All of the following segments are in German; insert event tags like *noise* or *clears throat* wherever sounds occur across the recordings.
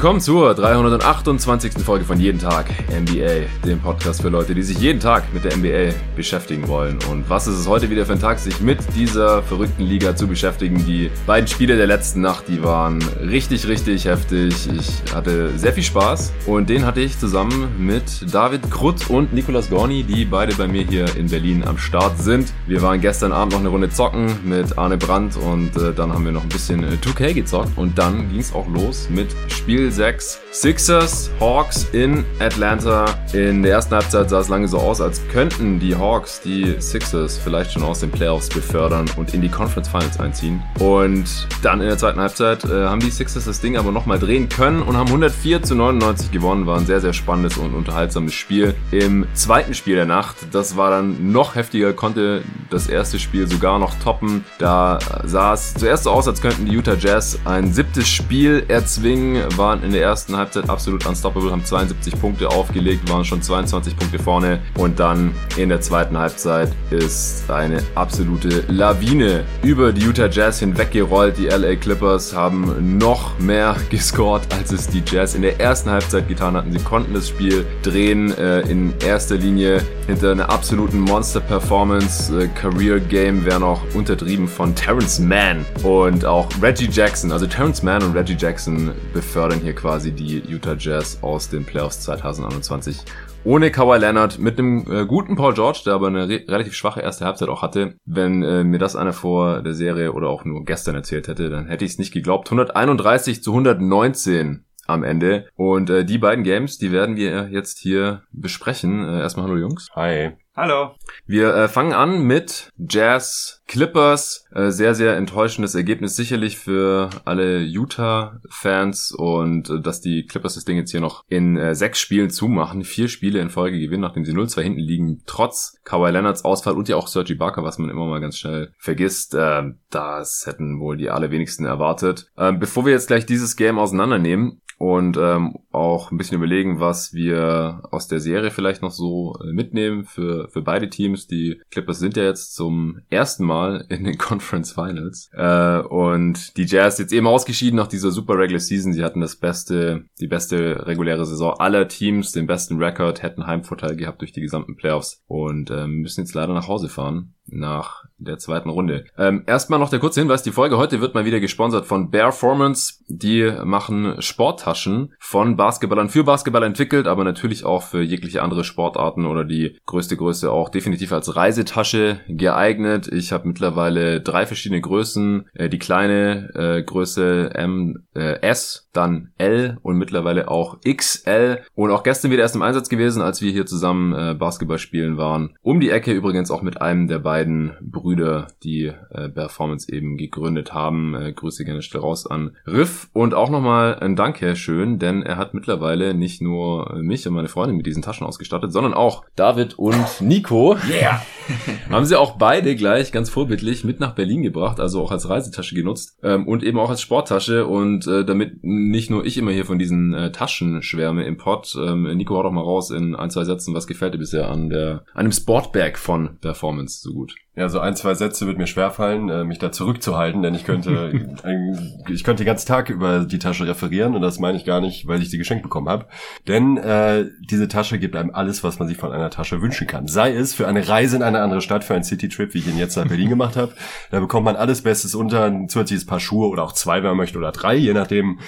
willkommen zur 328. Folge von Jeden Tag NBA, dem Podcast für Leute, die sich jeden Tag mit der NBA beschäftigen wollen. Und was ist es heute wieder für ein Tag, sich mit dieser verrückten Liga zu beschäftigen? Die beiden Spiele der letzten Nacht, die waren richtig, richtig heftig. Ich hatte sehr viel Spaß und den hatte ich zusammen mit David Krutt und Nicolas Gorni, die beide bei mir hier in Berlin am Start sind. Wir waren gestern Abend noch eine Runde zocken mit Arne Brandt und äh, dann haben wir noch ein bisschen äh, 2K gezockt und dann ging es auch los mit Spiel Spiel 6. Sixers, Hawks in Atlanta. In der ersten Halbzeit sah es lange so aus, als könnten die Hawks die Sixers vielleicht schon aus den Playoffs befördern und in die Conference Finals einziehen. Und dann in der zweiten Halbzeit äh, haben die Sixers das Ding aber nochmal drehen können und haben 104 zu 99 gewonnen. War ein sehr, sehr spannendes und unterhaltsames Spiel. Im zweiten Spiel der Nacht, das war dann noch heftiger, konnte das erste Spiel sogar noch toppen. Da sah es zuerst so aus, als könnten die Utah Jazz ein siebtes Spiel erzwingen, war waren in der ersten Halbzeit absolut unstoppable, haben 72 Punkte aufgelegt, waren schon 22 Punkte vorne und dann in der zweiten Halbzeit ist eine absolute Lawine über die Utah Jazz hinweggerollt. Die LA Clippers haben noch mehr *laughs* gescored, als es die Jazz in der ersten Halbzeit getan hatten. Sie konnten das Spiel drehen äh, in erster Linie hinter einer absoluten Monster-Performance. Äh, Career Game wäre noch untertrieben von Terrence Mann und auch Reggie Jackson. Also Terrence Mann und Reggie Jackson befördern hier quasi die Utah Jazz aus den Playoffs 2021 ohne Kawhi Leonard mit einem äh, guten Paul George, der aber eine re relativ schwache erste Halbzeit auch hatte. Wenn äh, mir das einer vor der Serie oder auch nur gestern erzählt hätte, dann hätte ich es nicht geglaubt. 131 zu 119 am Ende. Und äh, die beiden Games, die werden wir jetzt hier besprechen. Äh, erstmal hallo Jungs. Hi. Hallo. Wir äh, fangen an mit Jazz Clippers. Äh, sehr, sehr enttäuschendes Ergebnis sicherlich für alle Utah-Fans und äh, dass die Clippers das Ding jetzt hier noch in äh, sechs Spielen zumachen. Vier Spiele in Folge gewinnen, nachdem sie 0-2 hinten liegen, trotz Kawhi Leonards Ausfall und ja auch Sergi Barker, was man immer mal ganz schnell vergisst. Äh, das hätten wohl die allerwenigsten erwartet. Äh, bevor wir jetzt gleich dieses Game auseinandernehmen, und ähm, auch ein bisschen überlegen, was wir aus der Serie vielleicht noch so äh, mitnehmen für, für beide Teams. Die Clippers sind ja jetzt zum ersten Mal in den *laughs* Conference Finals äh, und die Jazz jetzt eben ausgeschieden nach dieser super Regular Season. Sie hatten das beste, die beste reguläre Saison aller Teams, den besten Rekord, hätten Heimvorteil gehabt durch die gesamten Playoffs und äh, müssen jetzt leider nach Hause fahren nach der zweiten Runde. Ähm, erstmal noch der kurze Hinweis, die Folge heute wird mal wieder gesponsert von Bearformance. Die machen Sporttaschen von Basketballern für Basketball entwickelt, aber natürlich auch für jegliche andere Sportarten oder die größte Größe auch definitiv als Reisetasche geeignet. Ich habe mittlerweile drei verschiedene Größen. Äh, die kleine äh, Größe M, äh, S, dann L und mittlerweile auch XL. Und auch gestern wieder erst im Einsatz gewesen, als wir hier zusammen äh, Basketball spielen waren. Um die Ecke übrigens auch mit einem der beiden beiden Brüder, die äh, Performance eben gegründet haben. Äh, Grüße gerne still raus an Riff und auch nochmal ein Dank, Herr Schön, denn er hat mittlerweile nicht nur mich und meine Freundin mit diesen Taschen ausgestattet, sondern auch David und Nico. Yeah! *laughs* haben sie auch beide gleich ganz vorbildlich mit nach Berlin gebracht, also auch als Reisetasche genutzt ähm, und eben auch als Sporttasche und äh, damit nicht nur ich immer hier von diesen äh, Taschen schwärme im Pod. Ähm, Nico, hau doch mal raus in ein, zwei Sätzen, was gefällt dir bisher an der an dem Sportbag von Performance so gut? Ja, so ein, zwei Sätze wird mir schwerfallen, äh, mich da zurückzuhalten, denn ich könnte, *laughs* ich könnte den ganzen Tag über die Tasche referieren und das meine ich gar nicht, weil ich sie geschenkt bekommen habe. Denn äh, diese Tasche gibt einem alles, was man sich von einer Tasche wünschen kann. Sei es für eine Reise in eine andere Stadt, für einen City-Trip, wie ich ihn jetzt nach Berlin gemacht habe. Da bekommt man alles Bestes unter, ein zusätzliches Paar Schuhe oder auch zwei, wenn man möchte, oder drei, je nachdem,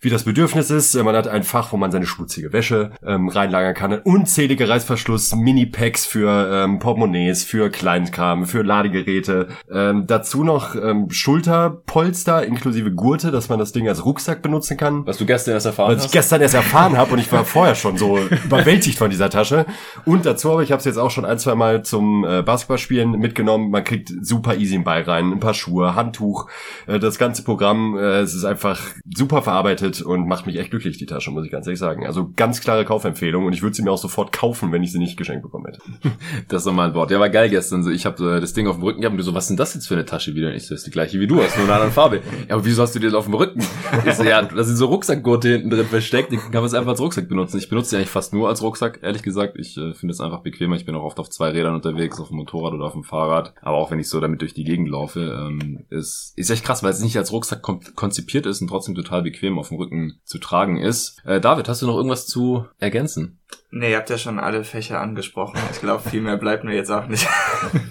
wie das Bedürfnis ist. Man hat ein Fach, wo man seine schmutzige Wäsche ähm, reinlagern kann. Unzählige Reißverschluss, Mini-Packs für ähm, Portemonnaies, für Kleinkram, für Ladegeräte. Ähm, dazu noch ähm, Schulterpolster inklusive Gurte, dass man das Ding als Rucksack benutzen kann. Was du gestern erst erfahren Was hast? ich gestern erst erfahren habe und ich war vorher schon so *laughs* überwältigt von dieser Tasche. Und dazu aber, ich habe es jetzt auch schon ein, zwei Mal zum äh, Basketballspielen mitgenommen. Man kriegt super easy einen Ball rein, ein paar Schuhe, Handtuch, äh, das ganze Programm. Äh, es ist einfach super verarbeitet kostet und macht mich echt glücklich, die Tasche, muss ich ganz ehrlich sagen. Also ganz klare Kaufempfehlung und ich würde sie mir auch sofort kaufen, wenn ich sie nicht geschenkt bekommen hätte. *laughs* das ist nochmal ein Wort. Ja, war geil gestern. Ich habe äh, das Ding auf dem Rücken gehabt und du so, was ist denn das jetzt für eine Tasche wieder? Und ich so, das ist die gleiche wie du, hast nur eine andere Farbe. *laughs* Ja, aber wieso hast du die denn auf dem Rücken? Ich so, ja, da sind so Rucksackgurte hinten drin versteckt, die kann man es einfach als Rucksack benutzen. Ich benutze die eigentlich fast nur als Rucksack, ehrlich gesagt. Ich äh, finde es einfach bequemer. Ich bin auch oft auf zwei Rädern unterwegs, auf dem Motorrad oder auf dem Fahrrad. Aber auch wenn ich so damit durch die Gegend laufe, ähm, ist, ist echt krass, weil es nicht als Rucksack konzipiert ist und trotzdem total bequem auf dem Rücken zu tragen ist. Äh, David, hast du noch irgendwas zu ergänzen? Nee, ihr habt ja schon alle Fächer angesprochen. Ich glaube, viel mehr bleibt mir jetzt auch nicht.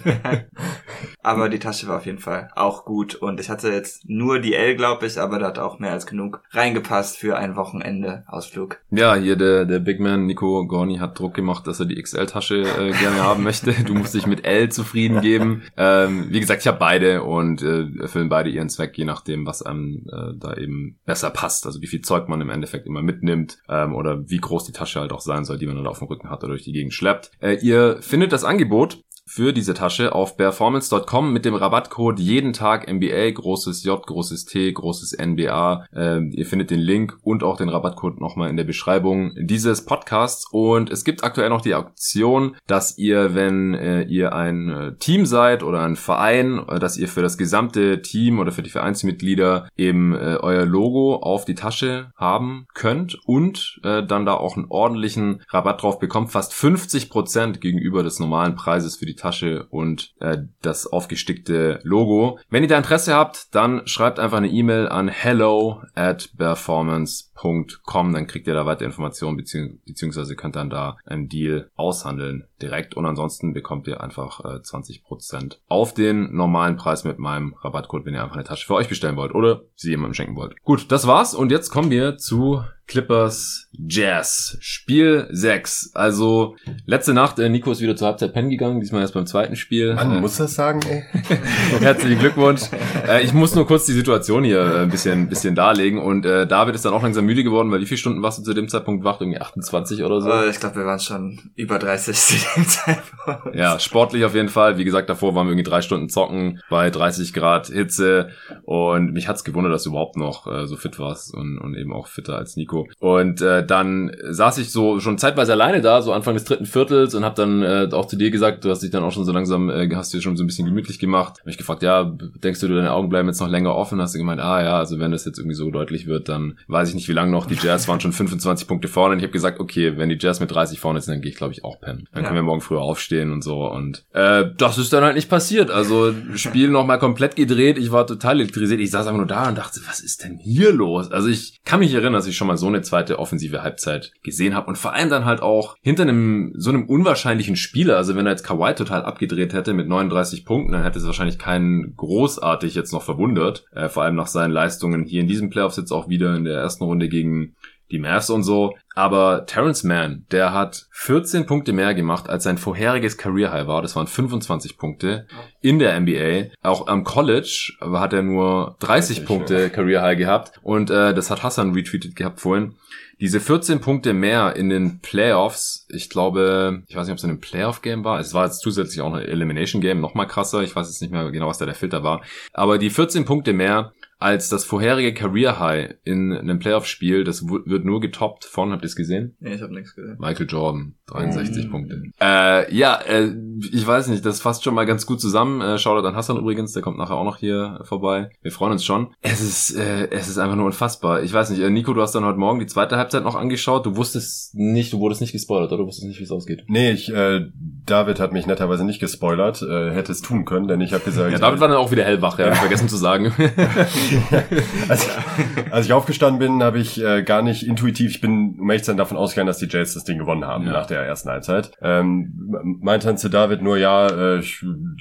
*laughs* aber die Tasche war auf jeden Fall auch gut. Und ich hatte jetzt nur die L, glaube ich, aber da hat auch mehr als genug reingepasst für ein Wochenende Ausflug. Ja, hier der, der Big Man Nico Gorni hat Druck gemacht, dass er die XL-Tasche äh, gerne haben möchte. Du musst dich mit L zufrieden geben. Ähm, wie gesagt, ich habe beide und äh, erfüllen beide ihren Zweck, je nachdem, was einem äh, da eben besser passt. Also wie viel Zeug man im Endeffekt immer mitnimmt ähm, oder wie groß die Tasche halt auch sein soll, die man dann auf dem Rücken hat oder durch die Gegend schleppt. Äh, ihr findet das Angebot für diese Tasche auf performance.com mit dem Rabattcode jeden Tag MBA, großes J, großes T, großes NBA. Ähm, ihr findet den Link und auch den Rabattcode nochmal in der Beschreibung dieses Podcasts. Und es gibt aktuell noch die Option, dass ihr, wenn äh, ihr ein äh, Team seid oder ein Verein, äh, dass ihr für das gesamte Team oder für die Vereinsmitglieder eben äh, euer Logo auf die Tasche haben könnt und äh, dann da auch einen ordentlichen Rabatt drauf bekommt, fast 50 Prozent gegenüber des normalen Preises für die Tasche und äh, das aufgestickte Logo. Wenn ihr da Interesse habt, dann schreibt einfach eine E-Mail an hello at performance.com, dann kriegt ihr da weitere Informationen bezieh beziehungsweise könnt dann da einen Deal aushandeln direkt und ansonsten bekommt ihr einfach äh, 20% auf den normalen Preis mit meinem Rabattcode, wenn ihr einfach eine Tasche für euch bestellen wollt oder sie jemandem schenken wollt. Gut, das war's und jetzt kommen wir zu Clippers Jazz. Spiel 6. Also letzte Nacht, äh, Nico ist wieder zur Halbzeit pennen gegangen, diesmal erst beim zweiten Spiel. Man äh, muss das sagen, ey. *laughs* Herzlichen Glückwunsch. Äh, ich muss nur kurz die Situation hier äh, ein bisschen, bisschen darlegen und äh, David ist dann auch langsam müde geworden, weil wie viele Stunden warst du zu dem Zeitpunkt wach? Irgendwie 28 oder so? Äh, ich glaube, wir waren schon über 30 dem Zeitpunkt. Ja, sportlich auf jeden Fall. Wie gesagt, davor waren wir irgendwie drei Stunden zocken bei 30 Grad Hitze und mich hat's gewundert, dass du überhaupt noch äh, so fit warst und, und eben auch fitter als Nico. Und äh, dann saß ich so schon zeitweise alleine da, so Anfang des dritten Viertels und habe dann äh, auch zu dir gesagt, du hast dich dann auch schon so langsam, äh, hast dir schon so ein bisschen gemütlich gemacht. Hab mich gefragt, ja, denkst du, deine Augen bleiben jetzt noch länger offen? Hast du gemeint, ah ja, also wenn das jetzt irgendwie so deutlich wird, dann weiß ich nicht, wie lange noch. Die Jazz waren schon 25 Punkte vorne und ich habe gesagt, okay, wenn die Jazz mit 30 vorne sind, dann gehe ich glaube ich auch pennen. Dann ja. können wir morgen früher aufstehen und so. Und äh, das ist dann halt nicht passiert. Also Spiel nochmal komplett gedreht. Ich war total elektrisiert. Ich saß einfach nur da und dachte, was ist denn hier los? Also ich kann mich erinnern, dass ich schon mal so eine zweite offensive Halbzeit gesehen habe und vor allem dann halt auch hinter einem so einem unwahrscheinlichen Spieler. Also wenn er jetzt Kawhi total abgedreht hätte mit 39 Punkten, dann hätte es wahrscheinlich keinen großartig jetzt noch verwundert. Äh, vor allem nach seinen Leistungen hier in diesem Playoffs jetzt auch wieder in der ersten Runde gegen die Mavs und so. Aber Terrence Mann, der hat 14 Punkte mehr gemacht, als sein vorheriges Career High war. Das waren 25 Punkte in der NBA. Auch am College hat er nur 30 Punkte Career High gehabt. Und äh, das hat Hassan retweetet gehabt vorhin. Diese 14 Punkte mehr in den Playoffs, ich glaube, ich weiß nicht, ob es in einem Playoff-Game war. Es war jetzt zusätzlich auch ein Elimination-Game, noch mal krasser. Ich weiß jetzt nicht mehr genau, was da der Filter war. Aber die 14 Punkte mehr als das vorherige Career High in einem Playoff-Spiel. Das wird nur getoppt von, habt ihr es gesehen? Nee, ich habe nichts gesehen. Michael Jordan, 63 mm. Punkte. Äh, ja, äh, ich weiß nicht, das fasst schon mal ganz gut zusammen. Äh, Shoutout an Hassan übrigens, der kommt nachher auch noch hier vorbei. Wir freuen uns schon. Es ist, äh, es ist einfach nur unfassbar. Ich weiß nicht, äh, Nico, du hast dann heute Morgen die zweite Halbzeit noch angeschaut. Du wusstest nicht, du wurdest nicht gespoilert, oder? Du wusstest nicht, wie es ausgeht. Nee, ich, äh, David hat mich netterweise nicht gespoilert, äh, hätte es tun können, denn ich habe gesagt... Ja, David war dann auch wieder hellwach, ja, vergessen zu sagen. *laughs* *laughs* als, ich, als ich aufgestanden bin, habe ich äh, gar nicht intuitiv, ich bin um ehrlich davon ausgegangen, dass die Jets das Ding gewonnen haben ja. nach der ersten Halbzeit. Ähm, meinte dann zu David nur, ja, äh,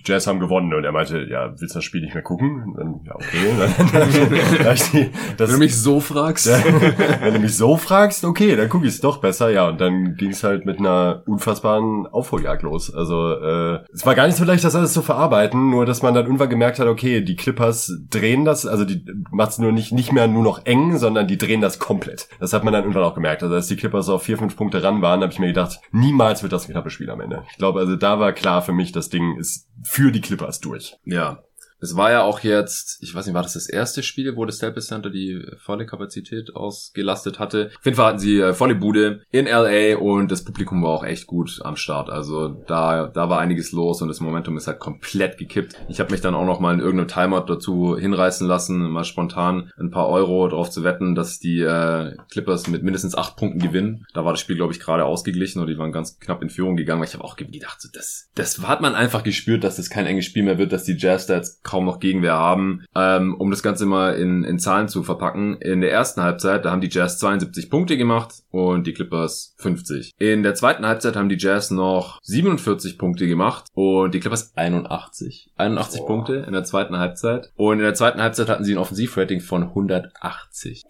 Jazz haben gewonnen und er meinte, ja, willst du das Spiel nicht mehr gucken? Dann, ja, okay. *laughs* Dann, dann, dann, die, das, wenn du mich so fragst. *laughs* wenn du mich so fragst, okay, dann gucke ich es doch besser. Ja, und dann ging es halt mit einer unfassbaren Aufholjagd los. Also äh, es war gar nicht so leicht, das alles zu verarbeiten, nur dass man dann irgendwann gemerkt hat, okay, die Clippers drehen das, also die macht es nur nicht, nicht mehr nur noch eng, sondern die drehen das komplett. Das hat man dann irgendwann auch gemerkt. Also als die Clippers auf vier, fünf Punkte ran waren, habe ich mir gedacht, niemals wird das ein knappes Spiel am Ende. Ich glaube, also da war klar für mich, das Ding ist für die Clippers durch. Ja, Es war ja auch jetzt, ich weiß nicht, war das das erste Spiel, wo das Staples Center die volle Kapazität ausgelastet hatte? Auf jeden Fall hatten sie äh, volle Bude in LA und das Publikum war auch echt gut am Start. Also da, da war einiges los und das Momentum ist halt komplett gekippt. Ich habe mich dann auch noch mal in irgendeinem Timeout dazu hinreißen lassen, mal spontan ein paar Euro drauf zu wetten, dass die äh, Clippers mit mindestens acht Punkten gewinnen. Da war das Spiel, glaube ich, gerade ausgeglichen und die waren ganz knapp in Führung gegangen. Ich habe auch gedacht, so, das, das hat man einfach gespürt, dass das kein enges Spiel mehr wird, dass die Jazz da jetzt kaum noch Gegenwehr haben. Ähm, um das Ganze mal in, in Zahlen zu verpacken. In der ersten Halbzeit, da haben die Jazz 72 Punkte gemacht und die Clippers 50. In der zweiten Halbzeit haben die Jazz noch 47 Punkte gemacht und die Clippers 81. 81 Boah. Punkte in der zweiten Halbzeit. Und in der zweiten Halbzeit hatten sie ein Offensivrating von 180. *laughs*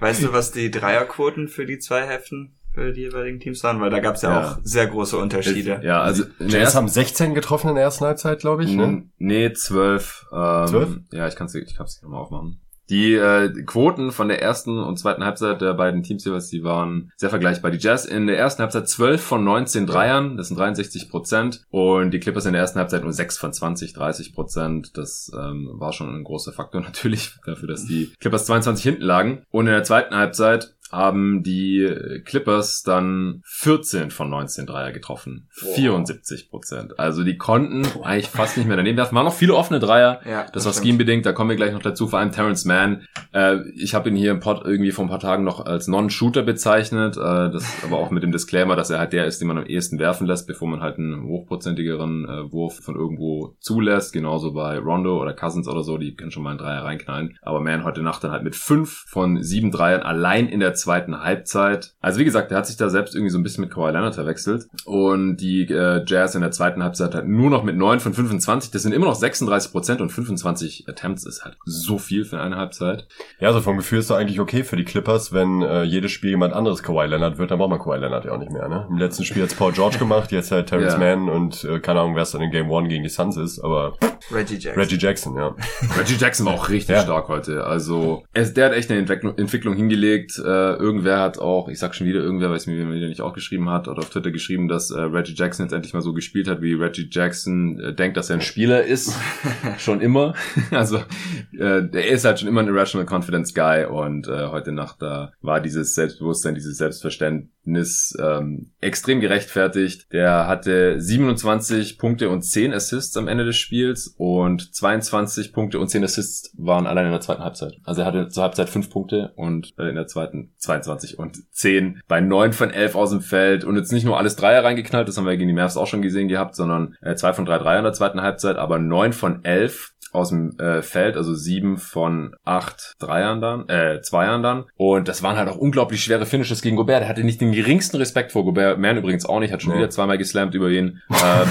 weißt du, was die Dreierquoten für die zwei Heften für die jeweiligen Teams waren? Weil da gab es ja, ja, auch sehr große Unterschiede. Ja, also in der ersten haben 16 getroffen in der ersten Halbzeit, glaube ich. Ne? Nee, 12. Ähm, 12? Ja, ich kann es ich kann's nochmal aufmachen. Die äh, Quoten von der ersten und zweiten Halbzeit der beiden Teams jeweils, die waren sehr vergleichbar. Die Jazz in der ersten Halbzeit 12 von 19 Dreiern, das sind 63 Prozent. Und die Clippers in der ersten Halbzeit nur 6 von 20, 30 Prozent. Das ähm, war schon ein großer Faktor *laughs* natürlich dafür, dass die Clippers 22 hinten lagen. Und in der zweiten Halbzeit haben die Clippers dann 14 von 19 Dreier getroffen. Wow. 74 Prozent. Also die konnten eigentlich fast nicht mehr daneben werfen. Waren noch viele offene Dreier. Ja, das, das war scheme-bedingt. Da kommen wir gleich noch dazu. Vor allem Terrence Mann. Äh, ich habe ihn hier im Pod irgendwie vor ein paar Tagen noch als Non-Shooter bezeichnet. Äh, das aber auch mit dem Disclaimer, dass er halt der ist, den man am ehesten werfen lässt, bevor man halt einen hochprozentigeren äh, Wurf von irgendwo zulässt. Genauso bei Rondo oder Cousins oder so. Die können schon mal einen Dreier reinknallen. Aber Man heute Nacht dann halt mit fünf von sieben Dreiern allein in der zweiten Halbzeit. Also wie gesagt, der hat sich da selbst irgendwie so ein bisschen mit Kawhi Leonard verwechselt. Und die äh, Jazz in der zweiten Halbzeit halt nur noch mit 9 von 25. Das sind immer noch 36 Prozent und 25 Attempts ist halt so viel für eine Halbzeit. Ja, also vom Gefühl ist doch eigentlich okay für die Clippers, wenn äh, jedes Spiel jemand anderes Kawhi Leonard wird, dann braucht man Kawhi Leonard ja auch nicht mehr. Ne? Im letzten Spiel hat Paul George gemacht, jetzt halt Terrence ja. Mann und äh, keine Ahnung, wer es dann in Game One gegen die Suns ist, aber Reggie Jackson. Reggie Jackson, ja. Reggie Jackson war auch richtig ja. stark heute. Also er, der hat echt eine Entwicklung, Entwicklung hingelegt. Äh, irgendwer hat auch, ich sag schon wieder irgendwer, weil es mir wieder nicht auch geschrieben hat oder auf Twitter geschrieben, dass äh, Reggie Jackson jetzt endlich mal so gespielt hat, wie Reggie Jackson äh, denkt, dass er ein Spieler ist. *laughs* schon immer. *laughs* also äh, er ist halt schon immer ein Irrational Confidence Guy und äh, heute Nacht da war dieses Selbstbewusstsein, dieses Selbstverständnis ähm, extrem gerechtfertigt. Der hatte 27 Punkte und 10 Assists am Ende des Spiels und 22 Punkte und 10 Assists waren allein in der zweiten Halbzeit. Also er hatte zur Halbzeit 5 Punkte und äh, in der zweiten 22 und 10 bei 9 von 11 aus dem Feld. Und jetzt nicht nur alles Dreier reingeknallt, das haben wir gegen die Mavs auch schon gesehen gehabt, sondern äh, 2 von 3 Dreier in der zweiten Halbzeit, aber 9 von 11 aus dem äh, Feld, also sieben von acht Dreiern dann, äh, Zweiern dann. Und das waren halt auch unglaublich schwere Finishes gegen Gobert. Der hatte nicht den geringsten Respekt vor Gobert. Man übrigens auch nicht, hat schon nee. wieder zweimal geslammt über ihn. Ähm,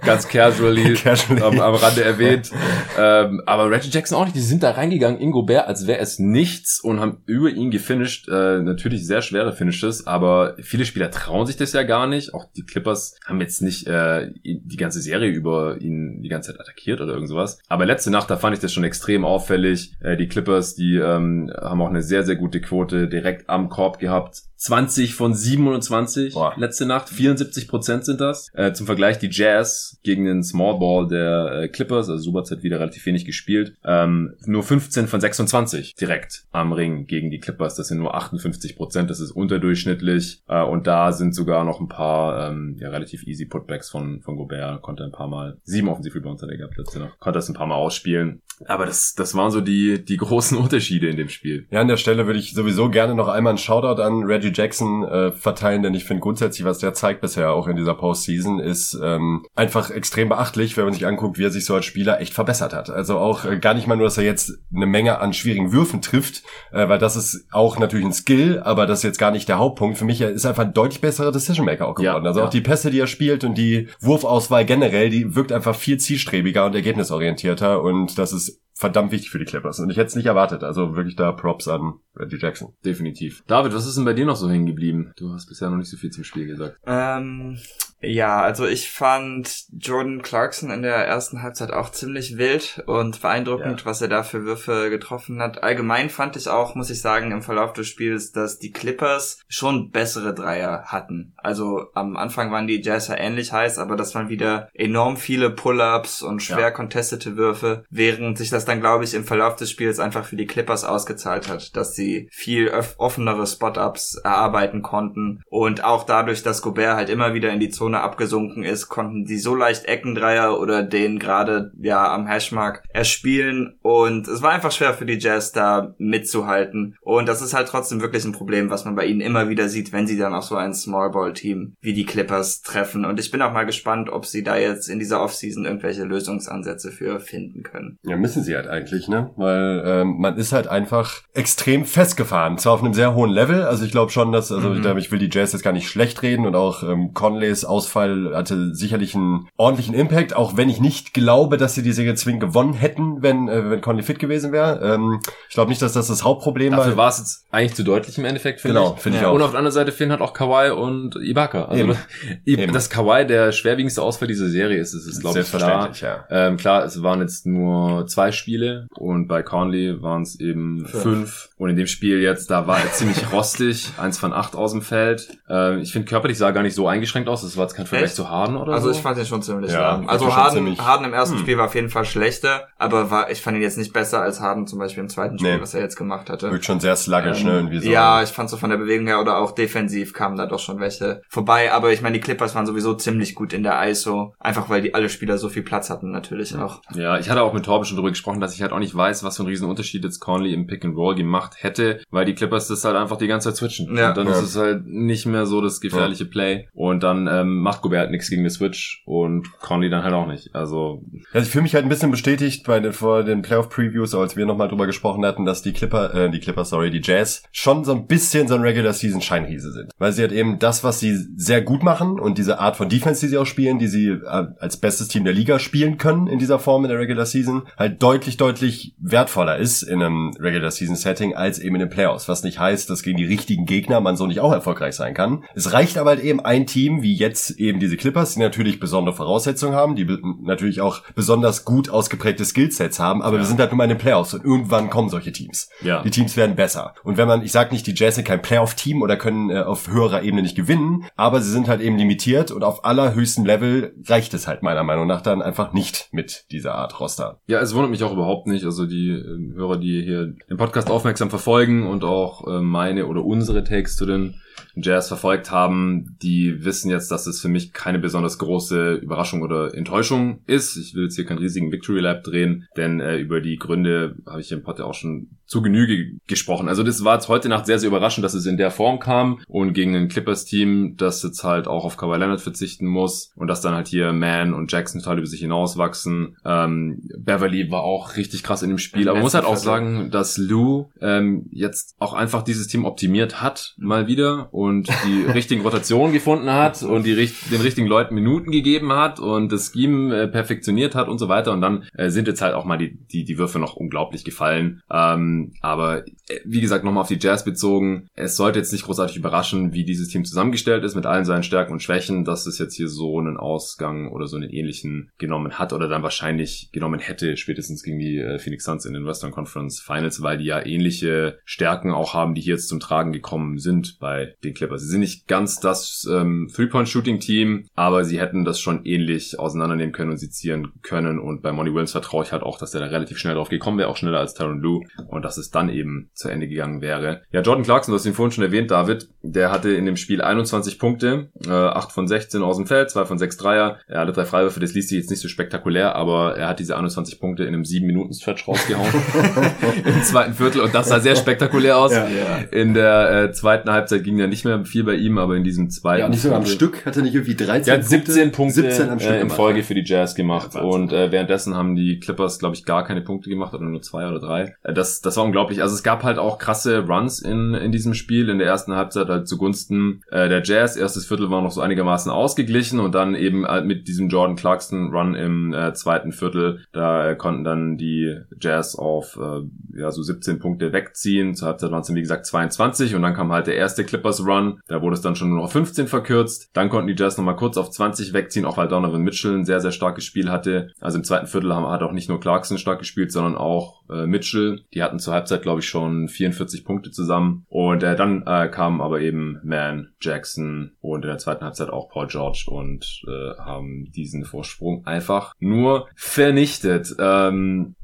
*laughs* ganz casually, casually. Am, am Rande erwähnt. Ähm, aber Reggie Jackson auch nicht. Die sind da reingegangen in Gobert, als wäre es nichts und haben über ihn gefinisht. Äh, natürlich sehr schwere Finishes, aber viele Spieler trauen sich das ja gar nicht. Auch die Clippers haben jetzt nicht äh, die ganze Serie über ihn die ganze Zeit attackiert oder irgend sowas. Aber letzte Nacht, da fand ich das schon extrem auffällig. Äh, die Clippers, die ähm, haben auch eine sehr, sehr gute Quote direkt am Korb gehabt. 20 von 27 Boah. letzte Nacht, 74 Prozent sind das. Äh, zum Vergleich die Jazz gegen den Small Ball der äh, Clippers, also Subats hat wieder relativ wenig gespielt, ähm, nur 15 von 26 direkt am Ring gegen die Clippers. Das sind nur 58 Prozent, das ist unterdurchschnittlich äh, und da sind sogar noch ein paar ähm, ja, relativ easy Putbacks von, von Gobert, konnte ein paar Mal, sieben Offensiv-Rebounds hat er gehabt letzte Nacht, konnte das ein paar Mal ausspielen. Aber das, das waren so die, die großen *laughs* Unterschiede in dem Spiel. Ja, an der Stelle würde ich sowieso gerne noch einmal einen Shoutout an Reggie Jackson äh, verteilen, denn ich finde grundsätzlich, was der zeigt bisher auch in dieser Postseason, ist ähm, einfach extrem beachtlich, wenn man sich anguckt, wie er sich so als Spieler echt verbessert hat. Also auch äh, gar nicht mal nur, dass er jetzt eine Menge an schwierigen Würfen trifft, äh, weil das ist auch natürlich ein Skill, aber das ist jetzt gar nicht der Hauptpunkt. Für mich er ist einfach ein deutlich besserer Decision Maker auch geworden. Ja, also ja. auch die Pässe, die er spielt und die Wurfauswahl generell, die wirkt einfach viel zielstrebiger und ergebnisorientierter und das ist verdammt wichtig für die Clippers. Und ich hätte es nicht erwartet. Also wirklich da Props an Reggie Jackson. Definitiv. David, was ist denn bei dir noch so hängen geblieben? Du hast bisher noch nicht so viel zum Spiel gesagt. Ähm, Ja, also ich fand Jordan Clarkson in der ersten Halbzeit auch ziemlich wild und beeindruckend, ja. was er da für Würfe getroffen hat. Allgemein fand ich auch, muss ich sagen, im Verlauf des Spiels, dass die Clippers schon bessere Dreier hatten. Also am Anfang waren die Jazz ja ähnlich heiß, aber das waren wieder enorm viele Pull-ups und schwer ja. contestete Würfe, während sich das dann, glaube ich, im Verlauf des Spiels einfach für die Clippers ausgezahlt hat, dass sie viel offenere Spot-ups erarbeiten konnten und auch dadurch, dass Gobert halt immer wieder in die Zone abgesunken ist, konnten sie so leicht Eckendreier oder den gerade ja am Hashmark erspielen und es war einfach schwer für die Jazz da mitzuhalten und das ist halt trotzdem wirklich ein Problem, was man bei ihnen immer wieder sieht, wenn sie dann auch so ein Small Ball Team wie die Clippers treffen und ich bin auch mal gespannt, ob sie da jetzt in dieser Offseason irgendwelche Lösungsansätze für finden können. Ja, müssen sie halt eigentlich, ne? Weil ähm, man ist halt einfach extrem festgefahren, zwar auf einem sehr hohen Level, also ich glaube schon, dass also mhm. ich will die Jazz jetzt gar nicht schlecht reden und auch ähm, Conleys Ausfall hatte sicherlich einen ordentlichen Impact, auch wenn ich nicht glaube, dass sie die Serie zwingend gewonnen hätten, wenn äh, wenn Conley fit gewesen wäre. Ähm, ich glaube nicht, dass das das Hauptproblem war. Dafür war es jetzt eigentlich zu deutlich im Endeffekt, finde genau, ich. Finde ja. ich auch. Und auf der anderen Seite Finn hat auch Kawhi und Ibaka. Also Eben. *laughs* Eben. dass Kawhi der schwerwiegendste Ausfall dieser Serie ist, das ist glaube ich klar. Ja. Ähm, klar, es waren jetzt nur zwei Spiele und bei Conley waren es eben fünf. fünf. Und in dem Spiel jetzt, da war er ziemlich *laughs* rostig, eins von acht aus dem Feld. Ähm, ich finde körperlich sah gar nicht so eingeschränkt aus. Das war jetzt kein Vergleich zu Harden oder also so. Also ich fand ihn schon ziemlich ja, lahm. Also Harden, Harden im ersten hm. Spiel war auf jeden Fall schlechter, aber war, ich fand ihn jetzt nicht besser als Harden zum Beispiel im zweiten Spiel, nee. was er jetzt gemacht hatte. Wirkt schon sehr sluggish, ne, ähm, ne? Irgendwie so. Ja, ich fand so von der Bewegung her oder auch defensiv kamen da doch schon welche vorbei. Aber ich meine, die Clippers waren sowieso ziemlich gut in der ISO. Einfach weil die alle Spieler so viel Platz hatten natürlich auch. Ja, ich hatte auch mit Torben schon drüber gesprochen, dass ich halt auch nicht weiß, was für einen riesen Unterschied jetzt Conley im Pick and Roll gemacht hätte, weil die Clippers das halt einfach die ganze Zeit switchen. Ja. Und dann ja. ist es halt nicht mehr so das gefährliche ja. Play. Und dann ähm, macht Gobert nichts gegen den Switch und Conley dann halt auch nicht. Also, also ich fühle mich halt ein bisschen bestätigt bei den vor den Playoff Previews, als wir nochmal drüber gesprochen hatten, dass die Clipper, äh, die Clipper, sorry, die Jazz schon so ein bisschen so ein Regular Season Scheinriese sind, weil sie halt eben das, was sie sehr gut machen und diese Art von Defense, die sie auch spielen, die sie äh, als bestes Team der Liga spielen können in dieser Form in der Regular Season, halt deutlich deutlich wertvoller ist in einem Regular Season Setting als eben in den Playoffs, was nicht heißt, dass gegen die richtigen Gegner man so nicht auch erfolgreich sein kann. Es reicht aber halt eben ein Team wie jetzt eben diese Clippers, die natürlich besondere Voraussetzungen haben, die natürlich auch besonders gut ausgeprägte Skillsets haben, aber ja. wir sind halt nur mal in den Playoffs und irgendwann kommen solche Teams. Ja. Die Teams werden besser. Und wenn man, ich sag nicht, die Jazz sind kein Playoff-Team oder können äh, auf höherer Ebene nicht gewinnen, aber sie sind halt eben limitiert und auf allerhöchstem Level reicht es halt meiner Meinung nach dann einfach nicht mit dieser Art Roster. Ja, es wundert mich auch überhaupt nicht. Also die äh, Hörer, die hier den Podcast aufmerksam verfolgen und auch äh, meine oder unsere Takes zu den Jazz verfolgt haben, die wissen jetzt, dass es für mich keine besonders große Überraschung oder Enttäuschung ist. Ich will jetzt hier keinen riesigen Victory Lab drehen, denn äh, über die Gründe habe ich im Pod ja auch schon zu Genüge gesprochen. Also das war jetzt heute Nacht sehr, sehr überraschend, dass es in der Form kam und gegen ein Clippers-Team, das jetzt halt auch auf Kawhi Leonard verzichten muss und dass dann halt hier Man und Jackson total über sich hinauswachsen. Ähm, Beverly war auch richtig krass in dem Spiel, aber man muss halt auch sagen, dass Lou ähm, jetzt auch einfach dieses Team optimiert hat, mal wieder und die *laughs* richtigen Rotationen gefunden hat und die den richtigen Leuten Minuten gegeben hat und das Scheme äh, perfektioniert hat und so weiter und dann äh, sind jetzt halt auch mal die, die, die Würfe noch unglaublich gefallen. Ähm, aber äh, wie gesagt, nochmal auf die Jazz bezogen, es sollte jetzt nicht großartig überraschen, wie dieses Team zusammengestellt ist mit allen seinen Stärken und Schwächen, dass es jetzt hier so einen Ausgang oder so einen ähnlichen genommen hat oder dann wahrscheinlich genommen hätte, spätestens gegen die äh, Phoenix Suns in den Western Conference Finals, weil die ja ähnliche Stärken auch haben, die hier jetzt zum Tragen gekommen sind bei den Clippers. Sie sind nicht ganz das ähm, Three-Point-Shooting-Team, aber sie hätten das schon ähnlich auseinandernehmen können und sezieren können. Und bei Monty Williams vertraue ich halt auch, dass der da relativ schnell drauf gekommen wäre, auch schneller als Tyron Lue und dass es dann eben zu Ende gegangen wäre. Ja, Jordan Clarkson, du hast ihn vorhin schon erwähnt, David, der hatte in dem Spiel 21 Punkte, äh, 8 von 16 aus dem Feld, 2 von 6 Dreier. Er hatte drei Freiwürfe, das liest sich jetzt nicht so spektakulär, aber er hat diese 21 Punkte in einem 7-Minuten-Stretch rausgehauen *laughs* im zweiten Viertel und das sah sehr spektakulär aus. Ja, ja. In der äh, zweiten Halbzeit ging er nicht mehr viel bei ihm, aber in diesem zweiten. Ja, nicht so am Stück, hat er nicht irgendwie 13 er hat 17 Punkte, Punkte 17 am Stück äh, in Folge für die Jazz gemacht. Ja, und äh, währenddessen haben die Clippers, glaube ich, gar keine Punkte gemacht, oder nur zwei oder drei. Äh, das, war unglaublich. Also es gab halt auch krasse Runs in, in diesem Spiel. In der ersten Halbzeit, äh, zugunsten äh, der Jazz. Erstes Viertel war noch so einigermaßen ausgeglichen und dann eben äh, mit diesem Jordan Clarkson Run im äh, zweiten Viertel, da äh, konnten dann die Jazz auf äh, ja so 17 Punkte wegziehen. Zur Halbzeit waren es wie gesagt 22 und dann kam halt der erste Clippers Run, da wurde es dann schon nur noch 15 verkürzt. Dann konnten die Jazz nochmal kurz auf 20 wegziehen, auch weil Donovan Mitchell ein sehr, sehr starkes Spiel hatte. Also im zweiten Viertel haben, hat auch nicht nur Clarkson stark gespielt, sondern auch äh, Mitchell. Die hatten zur Halbzeit, glaube ich, schon 44 Punkte zusammen. Und äh, dann äh, kamen aber eben Man, Jackson und in der zweiten Halbzeit auch Paul George und äh, haben diesen Vorsprung einfach nur vernichtet. Ähm,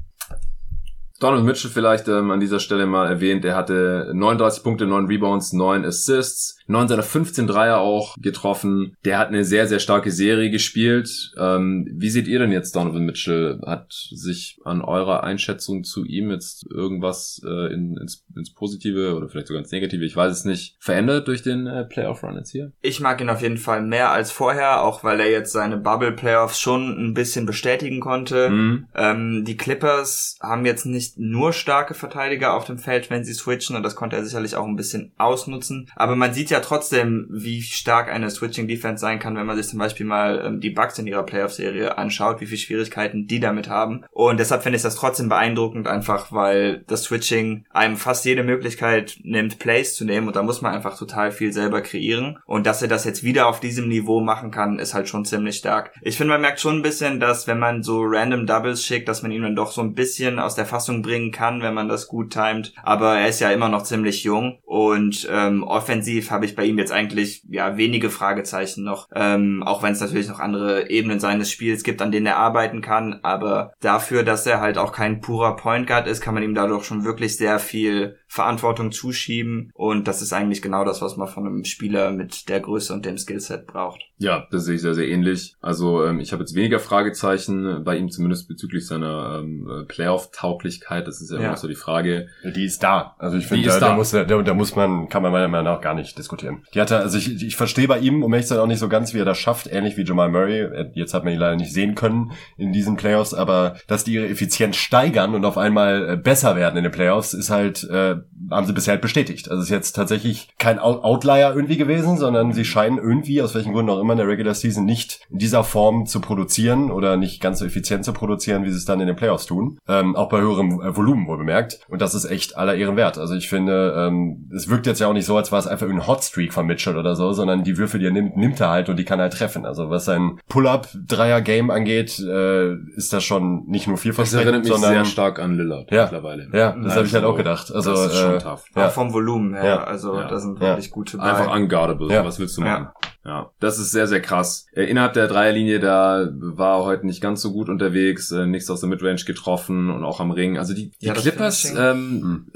Donald Mitchell vielleicht ähm, an dieser Stelle mal erwähnt, er hatte 39 Punkte, 9 Rebounds, 9 Assists, 9 seiner 15 Dreier auch getroffen. Der hat eine sehr, sehr starke Serie gespielt. Ähm, wie seht ihr denn jetzt Donovan Mitchell? Hat sich an eurer Einschätzung zu ihm jetzt irgendwas äh, in, ins, ins Positive oder vielleicht sogar ins Negative, ich weiß es nicht, verändert durch den äh, Playoff-Run jetzt hier? Ich mag ihn auf jeden Fall mehr als vorher, auch weil er jetzt seine Bubble-Playoffs schon ein bisschen bestätigen konnte. Mhm. Ähm, die Clippers haben jetzt nicht nur starke Verteidiger auf dem Feld, wenn sie switchen und das konnte er sicherlich auch ein bisschen ausnutzen. Aber man sieht ja trotzdem, wie stark eine Switching Defense sein kann, wenn man sich zum Beispiel mal ähm, die Bucks in ihrer Playoff-Serie anschaut, wie viele Schwierigkeiten die damit haben. Und deshalb finde ich das trotzdem beeindruckend, einfach weil das Switching einem fast jede Möglichkeit nimmt, Plays zu nehmen und da muss man einfach total viel selber kreieren. Und dass er das jetzt wieder auf diesem Niveau machen kann, ist halt schon ziemlich stark. Ich finde, man merkt schon ein bisschen, dass wenn man so random Doubles schickt, dass man ihn dann doch so ein bisschen aus der Fassung bringen kann, wenn man das gut timet. Aber er ist ja immer noch ziemlich jung und ähm, offensiv habe ich bei ihm jetzt eigentlich ja wenige Fragezeichen noch. Ähm, auch wenn es natürlich noch andere Ebenen seines Spiels gibt, an denen er arbeiten kann. Aber dafür, dass er halt auch kein purer Point Guard ist, kann man ihm dadurch schon wirklich sehr viel Verantwortung zuschieben. Und das ist eigentlich genau das, was man von einem Spieler mit der Größe und dem Skillset braucht. Ja, das sehe ich sehr, sehr ähnlich. Also ähm, ich habe jetzt weniger Fragezeichen bei ihm, zumindest bezüglich seiner ähm, Playoff-Tauglichkeit. Das ist ja, ja. immer so die Frage. Die ist da. Also ich finde, da, da, muss, da, da muss man, kann man meiner Meinung nach gar nicht diskutieren. Die hatte, also ich, ich verstehe bei ihm, um ehrlich zu sein, auch nicht so ganz, wie er das schafft, ähnlich wie Jamal Murray. Jetzt hat man ihn leider nicht sehen können in diesen Playoffs, aber dass die ihre Effizienz steigern und auf einmal äh, besser werden in den Playoffs, ist halt äh, haben sie bisher halt bestätigt. Also es ist jetzt tatsächlich kein Outlier irgendwie gewesen, sondern sie scheinen irgendwie, aus welchen Gründen auch immer, in der Regular Season nicht in dieser Form zu produzieren oder nicht ganz so effizient zu produzieren, wie sie es dann in den Playoffs tun. Ähm, auch bei höherem äh, Volumen wohl bemerkt. Und das ist echt aller Ehren wert. Also ich finde, ähm, es wirkt jetzt ja auch nicht so, als war es einfach ein Hotstreak von Mitchell oder so, sondern die Würfel, die er nimmt, nimmt er halt und die kann er halt treffen. Also was sein Pull-Up-Dreier-Game angeht, äh, ist das schon nicht nur vielversprechend, das erinnert mich sondern sehr stark an Lillard ja, mittlerweile. Ja, das also, habe ich halt auch gedacht. Also äh, tough. Ja. Auch vom Volumen her. Ja. Also ja. da sind wirklich gute bei. Einfach unguardable. Ja. Was willst du machen? Ja, das ist sehr, sehr krass. Äh, innerhalb der Dreierlinie, da war er heute nicht ganz so gut unterwegs, äh, nichts aus der Midrange getroffen und auch am Ring. Also die, die ja, Clippers ähm, mhm.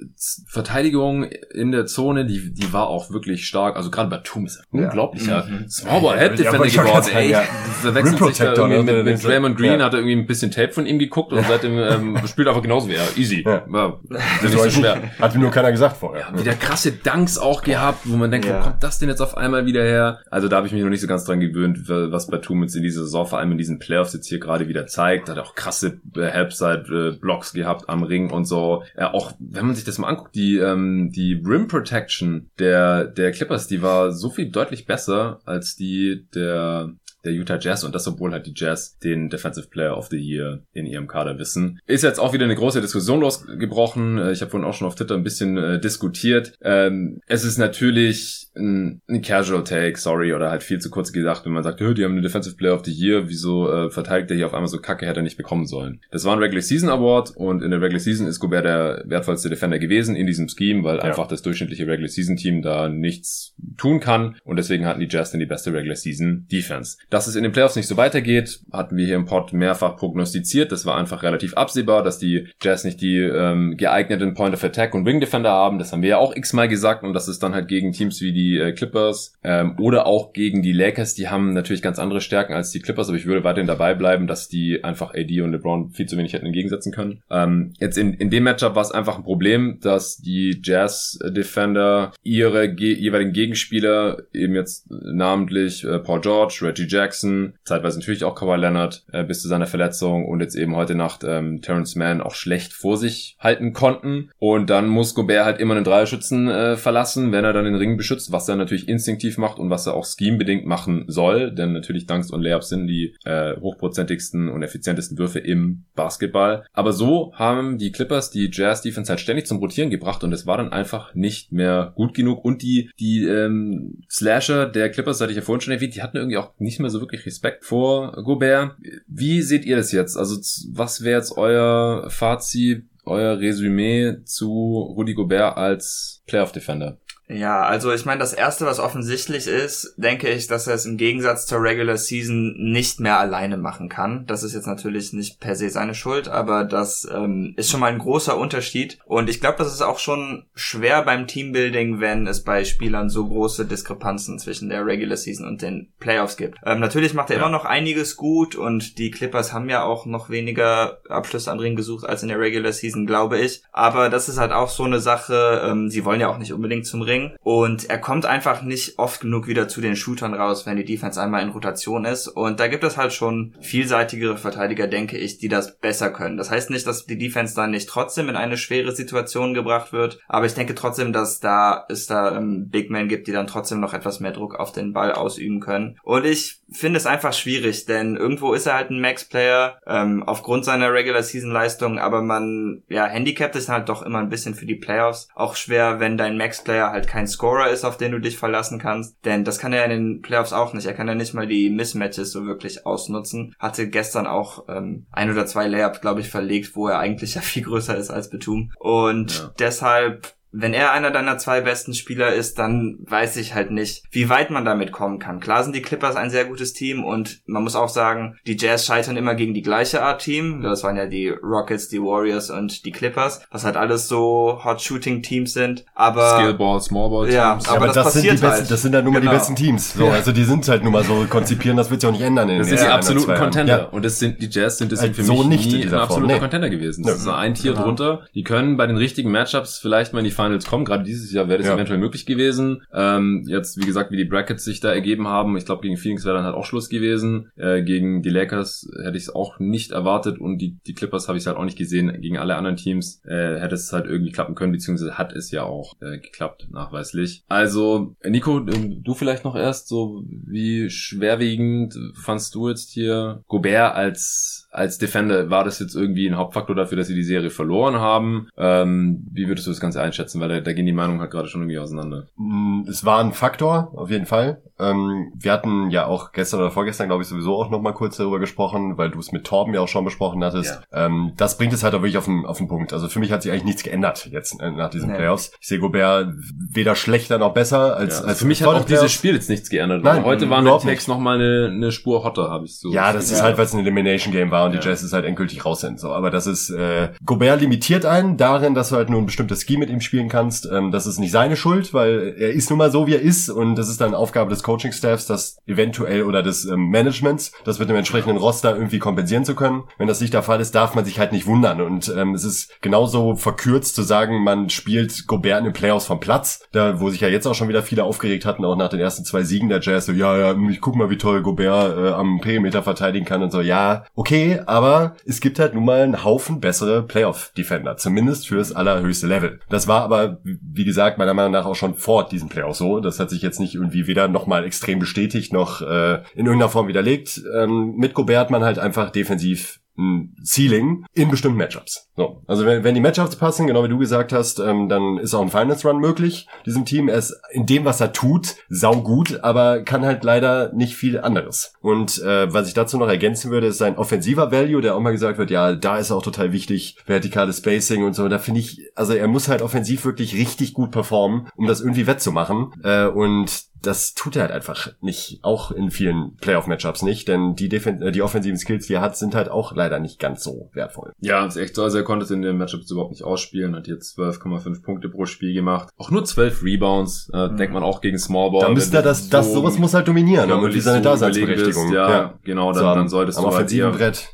Verteidigung in der Zone, die, die war auch wirklich stark. Also gerade Batum ist ja. unglaublich, ja. Mhm. Smallball Head Defender geworden. Ey, ja. verwechselt sich da irgendwie mit, mit Draymond Green, hat er irgendwie ein bisschen Tape von ihm geguckt und seitdem ähm, *laughs* spielt einfach genauso wie er. Easy. Ja. War, nicht so schwer. Hat mir nur keiner gesagt vorher. Ja, wieder krasse Dunks auch gehabt, wo man denkt, wo kommt das denn jetzt auf einmal wieder her? Also da habe ich mich noch nicht so ganz dran gewöhnt, was Batum jetzt in dieser Saison, vor allem in diesen Playoffs jetzt hier gerade wieder zeigt. Hat auch krasse äh, Helpside-Blocks gehabt am Ring und so. Ja, auch wenn man sich das mal anguckt, die, ähm, die Rim Protection der, der Clippers, die war so viel deutlich besser als die der der Utah Jazz und das, obwohl halt die Jazz den Defensive Player of the Year in ihrem Kader wissen. Ist jetzt auch wieder eine große Diskussion losgebrochen. Äh, ich habe vorhin auch schon auf Twitter ein bisschen äh, diskutiert. Ähm, es ist natürlich ein, ein, Casual Take, sorry, oder halt viel zu kurz gesagt, wenn man sagt, die haben einen Defensive Player of the Year, wieso äh, verteidigt er hier auf einmal so kacke, hätte er nicht bekommen sollen. Das war ein Regular Season Award und in der Regular Season ist Gobert der wertvollste Defender gewesen in diesem Scheme, weil ja. einfach das durchschnittliche Regular Season Team da nichts tun kann und deswegen hatten die Jazz dann die beste Regular Season Defense. Dass es in den Playoffs nicht so weitergeht, hatten wir hier im Pod mehrfach prognostiziert. Das war einfach relativ absehbar, dass die Jazz nicht die ähm, geeigneten Point of Attack und Wing Defender haben. Das haben wir ja auch x-mal gesagt und das ist dann halt gegen Teams wie die äh, Clippers ähm, oder auch gegen die Lakers. Die haben natürlich ganz andere Stärken als die Clippers, aber ich würde weiterhin dabei bleiben, dass die einfach AD und LeBron viel zu wenig hätten entgegensetzen können. Ähm, jetzt in, in dem Matchup war es einfach ein Problem, dass die Jazz Defender ihre ge jeweiligen Gegenspieler eben jetzt namentlich äh, Paul George, Reggie Jackson, Jackson, zeitweise natürlich auch Kawhi Leonard äh, bis zu seiner Verletzung und jetzt eben heute Nacht ähm, Terrence Mann auch schlecht vor sich halten konnten. Und dann muss Gobert halt immer einen Dreierschützen äh, verlassen, wenn er dann den Ring beschützt, was er natürlich instinktiv macht und was er auch scheme-bedingt machen soll, denn natürlich Dunks und Layups sind die äh, hochprozentigsten und effizientesten Würfe im Basketball. Aber so haben die Clippers die Jazz-Defense halt ständig zum Rotieren gebracht und es war dann einfach nicht mehr gut genug und die, die ähm, Slasher der Clippers, hatte ich ja vorhin schon erwähnt, die hatten irgendwie auch nicht mehr so wirklich Respekt vor Gobert. Wie seht ihr das jetzt? Also was wäre jetzt euer Fazit, euer Resümee zu Rudy Gobert als Playoff Defender? Ja, also ich meine, das Erste, was offensichtlich ist, denke ich, dass er es im Gegensatz zur Regular Season nicht mehr alleine machen kann. Das ist jetzt natürlich nicht per se seine Schuld, aber das ähm, ist schon mal ein großer Unterschied. Und ich glaube, das ist auch schon schwer beim Teambuilding, wenn es bei Spielern so große Diskrepanzen zwischen der Regular Season und den Playoffs gibt. Ähm, natürlich macht er ja. immer noch einiges gut und die Clippers haben ja auch noch weniger Abschlüsse am Ring gesucht als in der Regular Season, glaube ich. Aber das ist halt auch so eine Sache, ähm, sie wollen ja auch nicht unbedingt zum Ring bringen. Und er kommt einfach nicht oft genug wieder zu den Shootern raus, wenn die Defense einmal in Rotation ist. Und da gibt es halt schon vielseitigere Verteidiger, denke ich, die das besser können. Das heißt nicht, dass die Defense dann nicht trotzdem in eine schwere Situation gebracht wird. Aber ich denke trotzdem, dass da es da ähm, Big Men gibt, die dann trotzdem noch etwas mehr Druck auf den Ball ausüben können. Und ich finde es einfach schwierig, denn irgendwo ist er halt ein Max-Player ähm, aufgrund seiner Regular-Season-Leistung, aber man, ja, handicapt ist halt doch immer ein bisschen für die Playoffs. Auch schwer, wenn dein Max-Player halt kein Scorer ist, auf den du dich verlassen kannst, denn das kann er in den Playoffs auch nicht. Er kann ja nicht mal die Mismatches so wirklich ausnutzen. Hatte gestern auch ähm, ein oder zwei Layups, glaube ich, verlegt, wo er eigentlich *laughs* ja viel größer ist als Betum. Und ja. deshalb wenn er einer deiner zwei besten Spieler ist, dann weiß ich halt nicht, wie weit man damit kommen kann. Klar sind die Clippers ein sehr gutes Team und man muss auch sagen, die Jazz scheitern immer gegen die gleiche Art Team. Das waren ja die Rockets, die Warriors und die Clippers, was halt alles so Hot Shooting Teams sind. Aber Skillball, Smallball Teams. Ja, aber, aber das, das, sind die besten, halt. das sind halt nur mal genau. die besten Teams. So, ja. also die sind halt nur mal so konzipieren, das wird sich auch nicht ändern. In das sind die absoluten Contender. Ja. Und das sind die Jazz sind für also so mich nie ein absoluter nee. Contender gewesen. Das nee. ist ein Tier genau. drunter. Die können bei den richtigen Matchups vielleicht mal in die Finals kommen. Gerade dieses Jahr wäre das ja. eventuell möglich gewesen. Ähm, jetzt, wie gesagt, wie die Brackets sich da ergeben haben, ich glaube, gegen Phoenix wäre dann halt auch Schluss gewesen. Äh, gegen die Lakers hätte ich es auch nicht erwartet und die, die Clippers habe ich halt auch nicht gesehen. Gegen alle anderen Teams äh, hätte es halt irgendwie klappen können, beziehungsweise hat es ja auch äh, geklappt, nachweislich. Also, Nico, du vielleicht noch erst, so wie schwerwiegend fandst du jetzt hier Gobert als als Defender war das jetzt irgendwie ein Hauptfaktor dafür, dass sie die Serie verloren haben? Ähm, wie würdest du das Ganze einschätzen? Weil da, da gehen die Meinungen halt gerade schon irgendwie auseinander. Mm, es war ein Faktor, auf jeden Fall. Ähm, wir hatten ja auch gestern oder vorgestern, glaube ich, sowieso auch nochmal kurz darüber gesprochen, weil du es mit Torben ja auch schon besprochen hattest. Ja. Ähm, das bringt es halt auch wirklich auf den, auf den Punkt. Also für mich hat sich eigentlich nichts geändert jetzt äh, nach diesen nee. Playoffs. Ich sehe Gobert weder schlechter noch besser als, ja. als für mich hat auch Playoffs. dieses Spiel jetzt nichts geändert. Nein, heute waren die Text nochmal eine, eine Spur hotter, habe ich so. Ja, das ist halt, weil es ein Elimination Game war und ja. die Jazz ist halt endgültig raus sind. So, aber das ist äh, Gobert limitiert einen darin, dass du halt nur ein bestimmtes Ski mit ihm spielen kannst. Ähm, das ist nicht seine Schuld, weil er ist nun mal so, wie er ist und das ist dann Aufgabe des Coaching-Staffs, das eventuell oder des ähm, Managements, das mit dem entsprechenden Roster irgendwie kompensieren zu können. Wenn das nicht der Fall ist, darf man sich halt nicht wundern und ähm, es ist genauso verkürzt zu sagen, man spielt Gobert in den Playoffs vom Platz, da wo sich ja jetzt auch schon wieder viele aufgeregt hatten, auch nach den ersten zwei Siegen der Jazz, so ja, ja, ich guck mal, wie toll Gobert äh, am Perimeter verteidigen kann und so, ja, okay, aber es gibt halt nun mal einen Haufen bessere Playoff-Defender, zumindest fürs allerhöchste Level. Das war aber, wie gesagt, meiner Meinung nach auch schon vor diesem Playoff so. Das hat sich jetzt nicht irgendwie weder nochmal extrem bestätigt noch äh, in irgendeiner Form widerlegt. Ähm, mit Gobert man halt einfach defensiv ein Ceiling in bestimmten Matchups. So, also wenn, wenn die Matchups passen, genau wie du gesagt hast, ähm, dann ist auch ein Finance Run möglich. Diesem Team er ist in dem, was er tut, sau gut, aber kann halt leider nicht viel anderes. Und äh, was ich dazu noch ergänzen würde, ist sein offensiver Value, der auch mal gesagt wird, ja, da ist auch total wichtig, vertikales Spacing und so. Da finde ich, also er muss halt offensiv wirklich richtig gut performen, um das irgendwie wettzumachen. Äh, und das tut er halt einfach nicht, auch in vielen Playoff-Matchups nicht, denn die, Defen äh, die offensiven Skills, die er hat, sind halt auch leider nicht ganz so wertvoll. Ja, ist echt so, also er konnte es in den Matchups überhaupt nicht ausspielen, hat jetzt 12,5 Punkte pro Spiel gemacht, auch nur 12 Rebounds, äh, mhm. denkt man auch gegen Smallball. Da müsste er das, das, sowas muss halt dominieren, irgendwie seine Daseinsberechtigung. Bist, ja, ja, genau, dann, so, dann solltest am du halt eher, Brett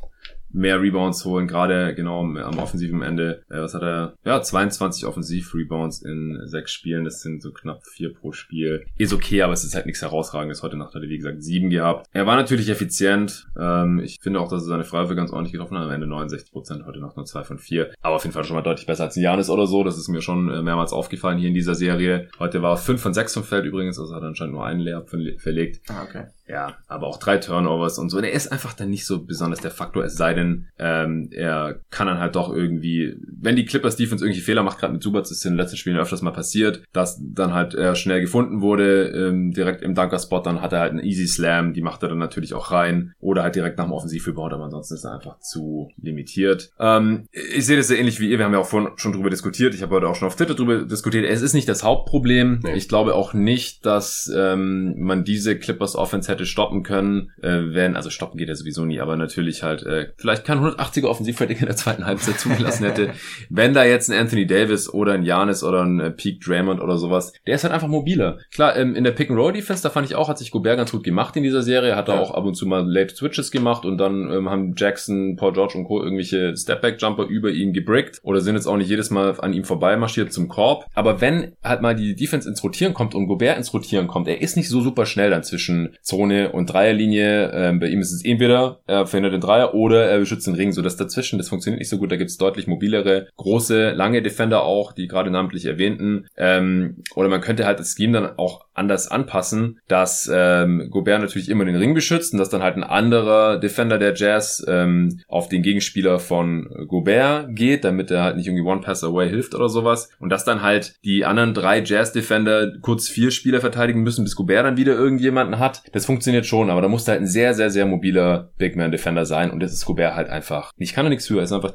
mehr Rebounds holen, gerade genau am offensiven Ende. Äh, was hat er? Ja, 22 Offensiv-Rebounds in sechs Spielen. Das sind so knapp vier pro Spiel. Ist okay, aber es ist halt nichts herausragendes. Heute Nacht hat er, wie gesagt, sieben gehabt. Er war natürlich effizient. Ähm, ich finde auch, dass er seine Freiwürfe ganz ordentlich getroffen hat. Am Ende 69 Prozent, heute Nacht nur zwei von vier. Aber auf jeden Fall schon mal deutlich besser als Janis oder so. Das ist mir schon äh, mehrmals aufgefallen hier in dieser Serie. Heute war fünf von sechs vom Feld übrigens, also hat er anscheinend nur einen Layup verlegt. Ah, okay. Ja, aber auch drei Turnovers und so. Und er ist einfach dann nicht so besonders der Faktor, es sei denn, ähm, er kann dann halt doch irgendwie, wenn die Clippers Defense irgendwie Fehler macht, gerade mit Subats, ist in den letzten Spielen öfters mal passiert, dass dann halt er schnell gefunden wurde, ähm, direkt im Dunker-Spot, dann hat er halt einen Easy Slam, die macht er dann natürlich auch rein. Oder halt direkt nach dem Offensivrebound, aber ansonsten ist er einfach zu limitiert. Ähm, ich sehe das sehr ähnlich wie ihr, wir haben ja auch vorhin schon drüber diskutiert, ich habe heute auch schon auf Twitter drüber diskutiert, es ist nicht das Hauptproblem. Nee. Ich glaube auch nicht, dass ähm, man diese Clippers Offense hätte stoppen können, äh, wenn, also stoppen geht ja sowieso nie, aber natürlich halt äh, vielleicht kein 180er Offensivrating in der zweiten Halbzeit zugelassen hätte. *laughs* wenn da jetzt ein Anthony Davis oder ein Janis oder ein äh, Peak Draymond oder sowas, der ist halt einfach mobiler. Klar, ähm, in der Pick-and-Roll-Defense, da fand ich auch, hat sich Gobert ganz gut gemacht in dieser Serie, hat er ja. auch ab und zu mal Late Switches gemacht und dann ähm, haben Jackson, Paul George und Co. irgendwelche Stepback-Jumper über ihn gebrickt oder sind jetzt auch nicht jedes Mal an ihm vorbei marschiert zum Korb. Aber wenn halt mal die Defense ins Rotieren kommt und Gobert ins Rotieren kommt, er ist nicht so super schnell dann zwischen Zone und Dreierlinie. Ähm, bei ihm ist es entweder er verhindert den Dreier oder er beschützt den Ring. So das dazwischen, das funktioniert nicht so gut. Da gibt es deutlich mobilere, große, lange Defender auch, die gerade namentlich erwähnten. Ähm, oder man könnte halt das Scheme dann auch anders anpassen, dass ähm, Gobert natürlich immer den Ring beschützt und dass dann halt ein anderer Defender der Jazz ähm, auf den Gegenspieler von Gobert geht, damit er halt nicht irgendwie One Pass Away hilft oder sowas. Und dass dann halt die anderen drei Jazz-Defender kurz vier Spieler verteidigen müssen, bis Gobert dann wieder irgendjemanden hat. Das funktioniert schon, aber da muss halt ein sehr, sehr, sehr mobiler Big Man Defender sein und das ist Gobert halt einfach. Ich kann da nichts für, er ist einfach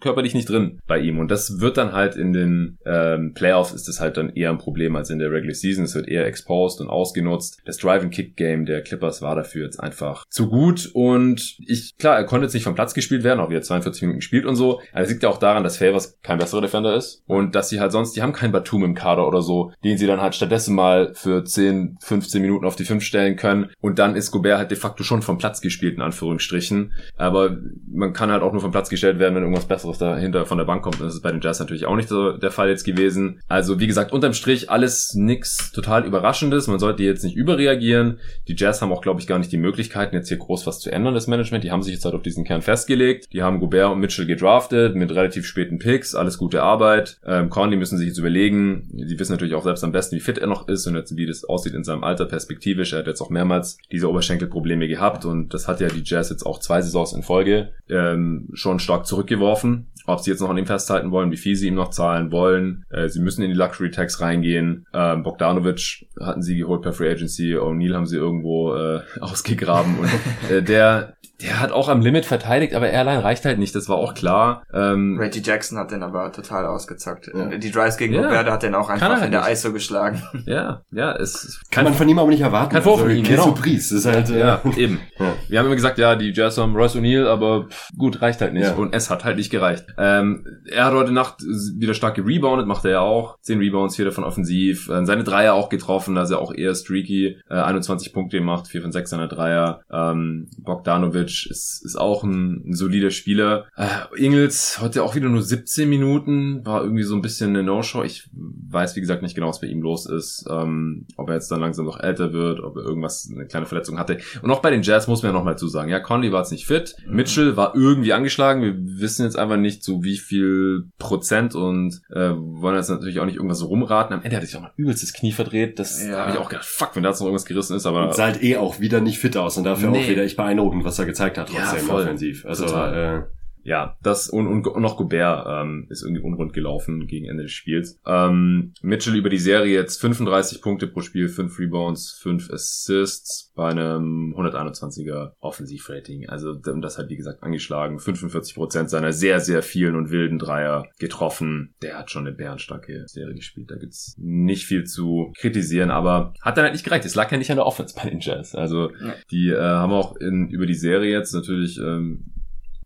körperlich nicht drin bei ihm. Und das wird dann halt in den ähm, Playoffs ist das halt dann eher ein Problem als in der Regular Season. Es wird eher exposed und ausgenutzt. Das Drive-and-Kick-Game der Clippers war dafür jetzt einfach zu gut. Und ich, klar, er konnte jetzt nicht vom Platz gespielt werden, auch wie er 42 Minuten spielt und so. Aber es liegt ja auch daran, dass Favors kein besserer Defender ist. Und dass sie halt sonst, die haben keinen Batum im Kader oder so, den sie dann halt stattdessen mal für 10, 15 Minuten auf die 5 stellen können. Und dann ist Gobert halt de facto schon vom Platz gespielt, in Anführungsstrichen. Aber man kann halt auch nur vom Platz gestellt werden, wenn irgendwas Besseres dahinter von der Bank kommt. Das ist bei den Jazz natürlich auch nicht so der Fall jetzt gewesen. Also wie gesagt, unterm Strich alles nix total Überraschendes. Man sollte jetzt nicht überreagieren. Die Jazz haben auch, glaube ich, gar nicht die Möglichkeiten, jetzt hier groß was zu ändern, das Management. Die haben sich jetzt halt auf diesen Kern festgelegt. Die haben Gobert und Mitchell gedraftet mit relativ späten Picks. Alles gute Arbeit. Ähm, Conley müssen sich jetzt überlegen. Die wissen natürlich auch selbst am besten, wie fit er noch ist und jetzt, wie das aussieht in seinem Alter perspektivisch. Er hat jetzt auch mehrmals diese Oberschenkelprobleme gehabt und das hat ja die Jazz jetzt auch zwei Saisons in Folge ähm, schon stark zurückgeworfen ob sie jetzt noch an ihm festhalten wollen, wie viel sie ihm noch zahlen wollen. Äh, sie müssen in die Luxury Tax reingehen. Ähm, Bogdanovic hatten sie geholt per Free Agency. O'Neal haben sie irgendwo äh, *laughs* ausgegraben. Und äh, der, der hat auch am Limit verteidigt, aber er allein reicht halt nicht, das war auch klar. Ähm, Reggie Jackson hat den aber total ausgezockt. Ja. Die Drives gegen ja. Hat den auch einfach halt in der ISO geschlagen. *laughs* Ja, ja, es kann, man von ihm aber nicht erwarten. Kein Vorwurf also, von ihm, genau. Surprise, ist halt, äh, ja, eben. *laughs* Ja. Wir haben immer gesagt, ja, die Jazz haben Royce O'Neal, aber gut, reicht halt nicht. Ja. Und es hat halt nicht gereicht. Ähm, er hat heute Nacht wieder stark gereboundet, macht er ja auch. Zehn Rebounds, vier davon offensiv. Äh, seine Dreier auch getroffen, also auch eher streaky. Äh, 21 Punkte gemacht, vier von sechs seiner Dreier. Ähm, Bogdanovic ist, ist auch ein, ein solider Spieler. Äh, Ingels heute auch wieder nur 17 Minuten, war irgendwie so ein bisschen eine No-Show. Ich weiß, wie gesagt, nicht genau, was bei ihm los ist. Ähm, ob er jetzt dann langsam noch älter wird, ob er irgendwas, eine kleine Verletzung hatte. Und auch bei den Jazz muss man ja nochmal zu sagen. Ja, Conley war jetzt nicht fit. Mhm. Mitchell war irgendwie angeschlagen. Wir wissen jetzt einfach nicht, so wie viel Prozent und äh, wollen jetzt natürlich auch nicht irgendwas so rumraten. Am Ende hatte ich auch mal übelstes Knie verdreht. Das ja. habe ich auch gedacht, fuck, wenn da jetzt noch irgendwas gerissen ist. Aber und sah halt eh auch wieder nicht fit aus und dafür nee. auch wieder echt beeindruckend, was er gezeigt hat trotzdem. Ja, voll offensiv. Also äh, ja, das und, und, und noch Gobert ähm, ist irgendwie unrund gelaufen gegen Ende des Spiels. Ähm, Mitchell über die Serie jetzt 35 Punkte pro Spiel, 5 Rebounds, 5 Assists bei einem 121er Offensivrating. Also das hat wie gesagt angeschlagen. 45% seiner sehr, sehr vielen und wilden Dreier getroffen. Der hat schon eine bärenstarke Serie gespielt. Da gibt's nicht viel zu kritisieren, aber hat dann halt nicht gereicht. Es lag ja nicht an der Offense bei den Jazz. Also die äh, haben auch in, über die Serie jetzt natürlich ähm,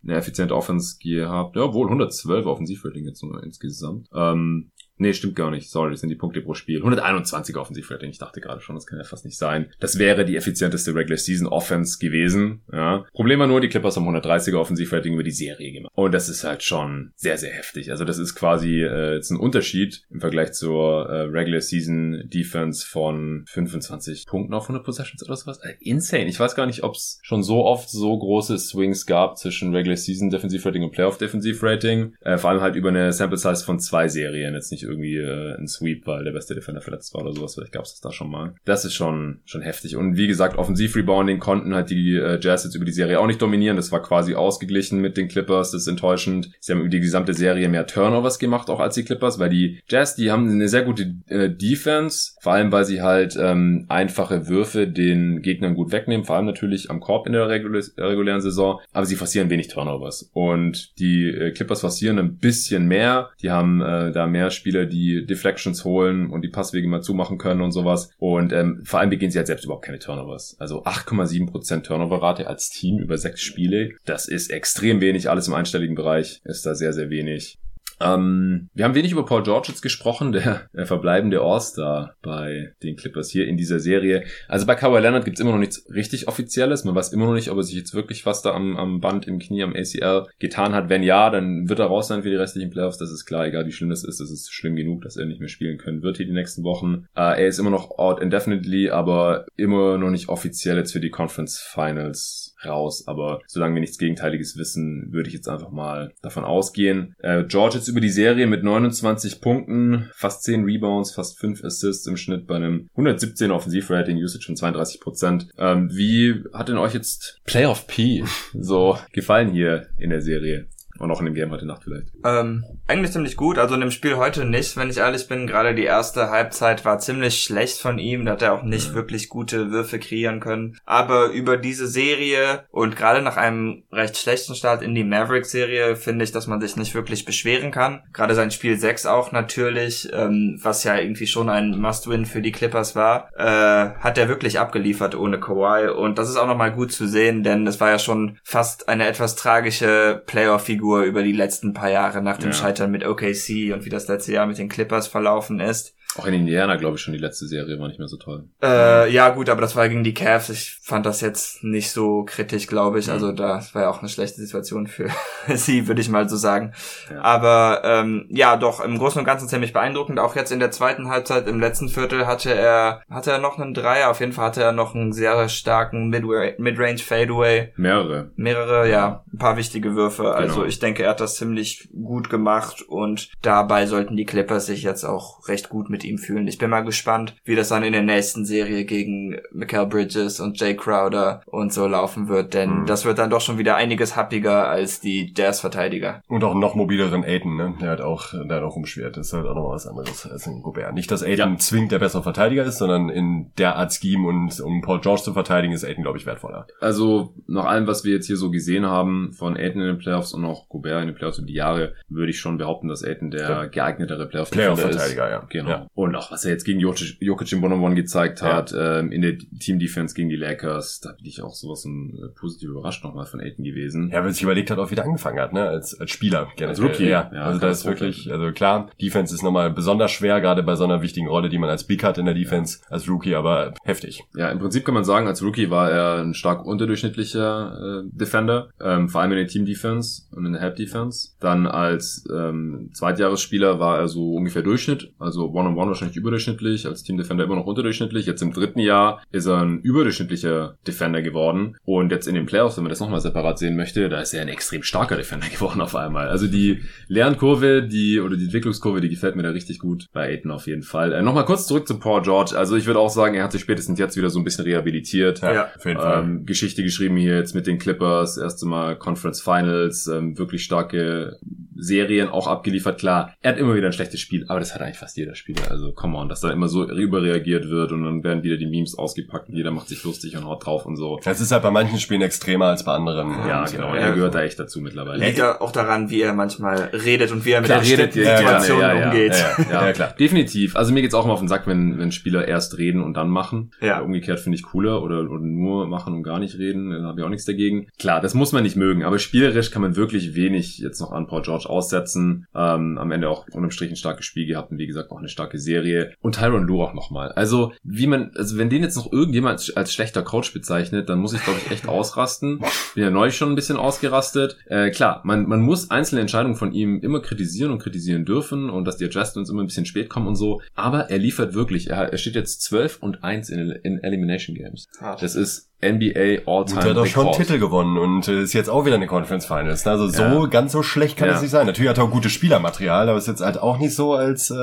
eine effiziente Offense gehabt. Ja, wohl 112 Offensivrating jetzt nur insgesamt. Ähm, Nee, stimmt gar nicht. Sorry, das sind die Punkte pro Spiel. 121 Offensivrating. Ich dachte gerade schon, das kann ja fast nicht sein. Das wäre die effizienteste Regular Season Offense gewesen. Ja. Problem war nur, die Clippers haben 130er Offensivrating über die Serie gemacht. Und das ist halt schon sehr, sehr heftig. Also das ist quasi äh, jetzt ein Unterschied im Vergleich zur äh, Regular Season Defense von 25 Punkten auf 100 Possessions oder sowas. Äh, insane. Ich weiß gar nicht, ob es schon so oft so große Swings gab zwischen Regular Season Defensivrating und Playoff Defensivrating. Äh, vor allem halt über eine Sample Size von zwei Serien. Jetzt nicht irgendwie äh, ein Sweep, weil der beste Defender verletzt war oder sowas. Vielleicht gab es das da schon mal. Das ist schon, schon heftig. Und wie gesagt, Offensiv-Rebounding konnten halt die äh, Jazz jetzt über die Serie auch nicht dominieren. Das war quasi ausgeglichen mit den Clippers. Das ist enttäuschend. Sie haben über die gesamte Serie mehr Turnovers gemacht, auch als die Clippers, weil die Jazz, die haben eine sehr gute äh, Defense. Vor allem, weil sie halt ähm, einfache Würfe den Gegnern gut wegnehmen. Vor allem natürlich am Korb in der regulä regulären Saison. Aber sie forcieren wenig Turnovers. Und die äh, Clippers forcieren ein bisschen mehr. Die haben äh, da mehr Spieler, die Deflections holen und die Passwege mal zumachen können und sowas. Und ähm, vor allem begehen sie halt selbst überhaupt keine Turnovers. Also 8,7% Turnoverrate als Team über sechs Spiele. Das ist extrem wenig. Alles im einstelligen Bereich ist da sehr, sehr wenig. Ähm, wir haben wenig über Paul George jetzt gesprochen, der, der verbleibende All-Star bei den Clippers hier in dieser Serie. Also bei Kawhi Leonard gibt's immer noch nichts richtig Offizielles. Man weiß immer noch nicht, ob er sich jetzt wirklich was da am, am Band, im Knie, am ACL getan hat. Wenn ja, dann wird er raus sein für die restlichen Playoffs. Das ist klar, egal wie schlimm das ist. Das ist schlimm genug, dass er nicht mehr spielen können wird hier die nächsten Wochen. Äh, er ist immer noch out indefinitely, aber immer noch nicht offiziell jetzt für die Conference Finals raus. Aber solange wir nichts Gegenteiliges wissen, würde ich jetzt einfach mal davon ausgehen. Äh, George jetzt über die Serie mit 29 Punkten, fast 10 Rebounds, fast 5 Assists im Schnitt bei einem 117 Offensivrating, Usage von 32 Prozent. Ähm, wie hat denn euch jetzt Playoff P so gefallen hier in der Serie? Und auch in dem Game heute Nacht vielleicht. Ähm, eigentlich ziemlich gut. Also in dem Spiel heute nicht, wenn ich ehrlich bin. Gerade die erste Halbzeit war ziemlich schlecht von ihm. Da hat er auch nicht ja. wirklich gute Würfe kreieren können. Aber über diese Serie und gerade nach einem recht schlechten Start in die Maverick-Serie finde ich, dass man sich nicht wirklich beschweren kann. Gerade sein Spiel 6 auch natürlich, ähm, was ja irgendwie schon ein Must-Win für die Clippers war, äh, hat er wirklich abgeliefert ohne Kawhi. Und das ist auch nochmal gut zu sehen, denn es war ja schon fast eine etwas tragische Playoff-Figur Figur über die letzten paar Jahre nach dem ja. Scheitern mit OKC und wie das letzte Jahr mit den Clippers verlaufen ist. Auch in Indiana, glaube ich, schon die letzte Serie war nicht mehr so toll. Äh, ja, gut, aber das war gegen die Cavs. Ich fand das jetzt nicht so kritisch, glaube ich. Mhm. Also da war ja auch eine schlechte Situation für *laughs* sie, würde ich mal so sagen. Ja. Aber ähm, ja, doch, im Großen und Ganzen ziemlich beeindruckend. Auch jetzt in der zweiten Halbzeit, im letzten Viertel hatte er, hatte er noch einen Dreier. Auf jeden Fall hatte er noch einen sehr starken Midrange Fadeaway. Mehrere. Mehrere, ja. Ein paar wichtige Würfe. Genau. Also ich denke, er hat das ziemlich gut gemacht und dabei sollten die Clippers sich jetzt auch recht gut mit mit ihm fühlen. Ich bin mal gespannt, wie das dann in der nächsten Serie gegen Michael Bridges und Jay Crowder und so laufen wird, denn mhm. das wird dann doch schon wieder einiges happiger als die Jazz-Verteidiger. Und auch noch mobileren Aiden, ne? Der hat auch, der hat auch umschwert. Das ist halt auch noch was anderes als ein Gobert. Nicht, dass Aiden ja. zwingend der bessere Verteidiger ist, sondern in der Art Scheme und um Paul George zu verteidigen, ist Aiden, glaube ich, wertvoller. Also, nach allem, was wir jetzt hier so gesehen haben von Aiden in den Playoffs und auch Gobert in den Playoffs über die Jahre, würde ich schon behaupten, dass Aiden der ja. geeignetere Playoff-Verteidiger Playoff ist. ja. Genau. Ja. Und auch was er jetzt gegen Jokic, Jokic im One-on-One gezeigt hat, ja. ähm, in der Team-Defense gegen die Lakers, da bin ich auch sowas ein, äh, positiv überrascht nochmal von Aiden gewesen. Ja, weil sich überlegt hat, auch wieder angefangen hat, ne, als, als Spieler. Generell. Als Rookie. Ja, ja also da ist wirklich, also klar, Defense ist nochmal besonders schwer, gerade bei so einer wichtigen Rolle, die man als Big hat in der Defense, als Rookie, aber heftig. Ja, im Prinzip kann man sagen, als Rookie war er ein stark unterdurchschnittlicher äh, Defender, ähm, vor allem in der Team-Defense und in der Help-Defense. Dann als ähm, Zweitjahresspieler war er so ungefähr Durchschnitt, also One-on-One -on -one wahrscheinlich überdurchschnittlich, als Team Defender immer noch unterdurchschnittlich. Jetzt im dritten Jahr ist er ein überdurchschnittlicher Defender geworden. Und jetzt in den Playoffs, wenn man das nochmal separat sehen möchte, da ist er ein extrem starker Defender *laughs* geworden auf einmal. Also die Lernkurve, die, oder die Entwicklungskurve, die gefällt mir da richtig gut bei Aiden auf jeden Fall. Äh, nochmal kurz zurück zu Paul George. Also ich würde auch sagen, er hat sich spätestens jetzt wieder so ein bisschen rehabilitiert. Ja, auf jeden Fall. Ähm, Geschichte geschrieben hier jetzt mit den Clippers, erste Mal Conference Finals, ähm, wirklich starke Serien auch abgeliefert. Klar, er hat immer wieder ein schlechtes Spiel, aber das hat eigentlich fast jeder Spieler. Also come on, dass da immer so überreagiert wird und dann werden wieder die Memes ausgepackt und jeder macht sich lustig und haut drauf und so. Das ist halt bei manchen Spielen extremer als bei anderen. Ja, genau. Er gehört da echt dazu mittlerweile. Liegt ja auch daran, wie er manchmal redet und wie er mit der Situation ja, ja, umgeht. Ja, ja, klar. Definitiv. Also mir geht's auch immer auf den Sack, wenn, wenn Spieler erst reden und dann machen. Ja. Umgekehrt finde ich cooler oder, oder nur machen und gar nicht reden, dann habe ich auch nichts dagegen. Klar, das muss man nicht mögen, aber spielerisch kann man wirklich wenig jetzt noch an Paul George aussetzen. Ähm, am Ende auch unterm Strich ein starkes Spiel gehabt und wie gesagt auch eine starke Serie. Und Tyron Lue auch nochmal. Also, wie man, also wenn den jetzt noch irgendjemand als, als schlechter Coach bezeichnet, dann muss ich, glaube ich, echt ausrasten. Bin ja neulich schon ein bisschen ausgerastet. Äh, klar, man, man muss einzelne Entscheidungen von ihm immer kritisieren und kritisieren dürfen und dass die Adjustments immer ein bisschen spät kommen und so. Aber er liefert wirklich. Er, er steht jetzt 12 und 1 in, in Elimination Games. Das ist NBA All-Time. Der hat auch schon einen Titel gewonnen und äh, ist jetzt auch wieder in den Conference Finals. Also so Ja. ganz so schlecht kann Ja. es nicht sein. Natürlich hat er auch gutes Spielermaterial, aber ist jetzt halt auch nicht so als äh,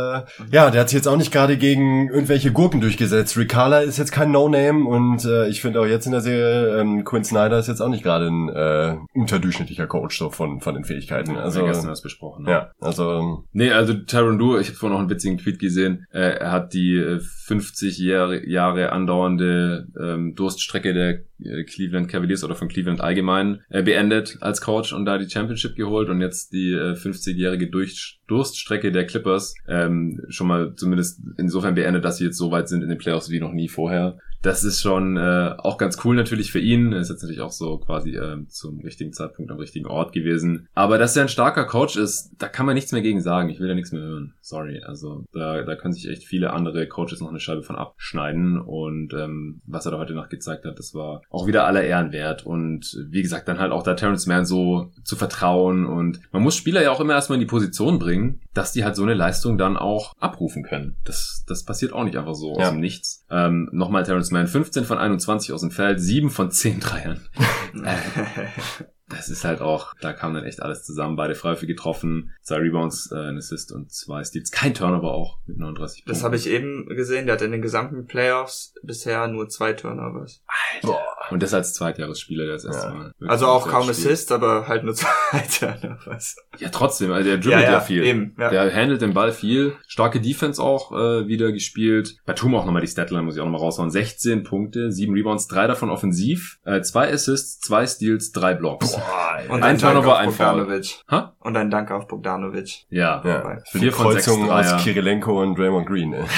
ja, der hat sich jetzt auch nicht gerade gegen irgendwelche Gurken durchgesetzt. Ricala ist jetzt kein No-Name und äh, ich finde auch jetzt in der Serie ähm, Quinn Snyder ist jetzt auch nicht gerade ein äh, unterdurchschnittlicher Coach so von von den Fähigkeiten. Also Also gestern das besprochen. ne? ja, also Nee, also Tyron Lue, ich habe vorhin noch einen witzigen Tweet gesehen. Äh, er hat die äh, 50 Jahre, Jahre andauernde ähm, Durststrecke der äh, Cleveland Cavaliers oder von Cleveland allgemein äh, beendet als Coach und da die Championship geholt und jetzt die äh, 50-jährige Durch Durststrecke der Clippers ähm, schon mal zumindest insofern beendet, dass sie jetzt so weit sind in den Playoffs wie noch nie vorher. Das ist schon äh, auch ganz cool natürlich für ihn. Er ist jetzt natürlich auch so quasi äh, zum richtigen Zeitpunkt am richtigen Ort gewesen. Aber dass er ein starker Coach ist, da kann man nichts mehr gegen sagen. Ich will da nichts mehr hören. Sorry. Also da, da können sich echt viele andere Coaches noch eine Scheibe von abschneiden. Und ähm, was er da heute Nacht gezeigt hat, das war auch wieder aller Ehren wert. Und wie gesagt, dann halt auch da Terrence Mann so zu vertrauen. Und man muss Spieler ja auch immer erstmal in die Position bringen, dass die halt so eine Leistung dann auch abrufen können. Das, das passiert auch nicht einfach so aus Ja. dem Nichts. Ähm, Nochmal Terrence Mann, 15 von 21 aus dem Feld, 7 von 10 Dreiern. *laughs* Äh, das ist halt auch, da kam dann echt alles zusammen. Beide Freiwürfe getroffen, zwei Rebounds, äh, ein Assist und zwei Steals. Kein Turnover auch mit 39 Das habe ich eben gesehen, der hat in den gesamten Playoffs bisher nur zwei Turnovers. boah. Und das als Zweitjahresspieler, der das erste Ja. Mal. wirklich Also auch kaum spielt. Assists, aber halt nur *laughs* zwei Turnovers. Ja, trotzdem, also der dribbelt ja, viel. eben. Ja. Der handelt den Ball viel. Starke Defense auch äh, wieder gespielt. Bei Tum auch nochmal die Statline, muss ich auch nochmal raushauen. 16 Punkte, 7 Rebounds, 3 davon offensiv, äh, 2 Assists, 2 Steals, 3 Blocks. Boah, Und Ein Turnover, auf ein Foul. Bogdanovic. Ha? Und ein Dank auf Bogdanovic. Ja. ja, für Vier die von sechs Kreuzung aus Kirilenko und Draymond Green. Ey. *laughs*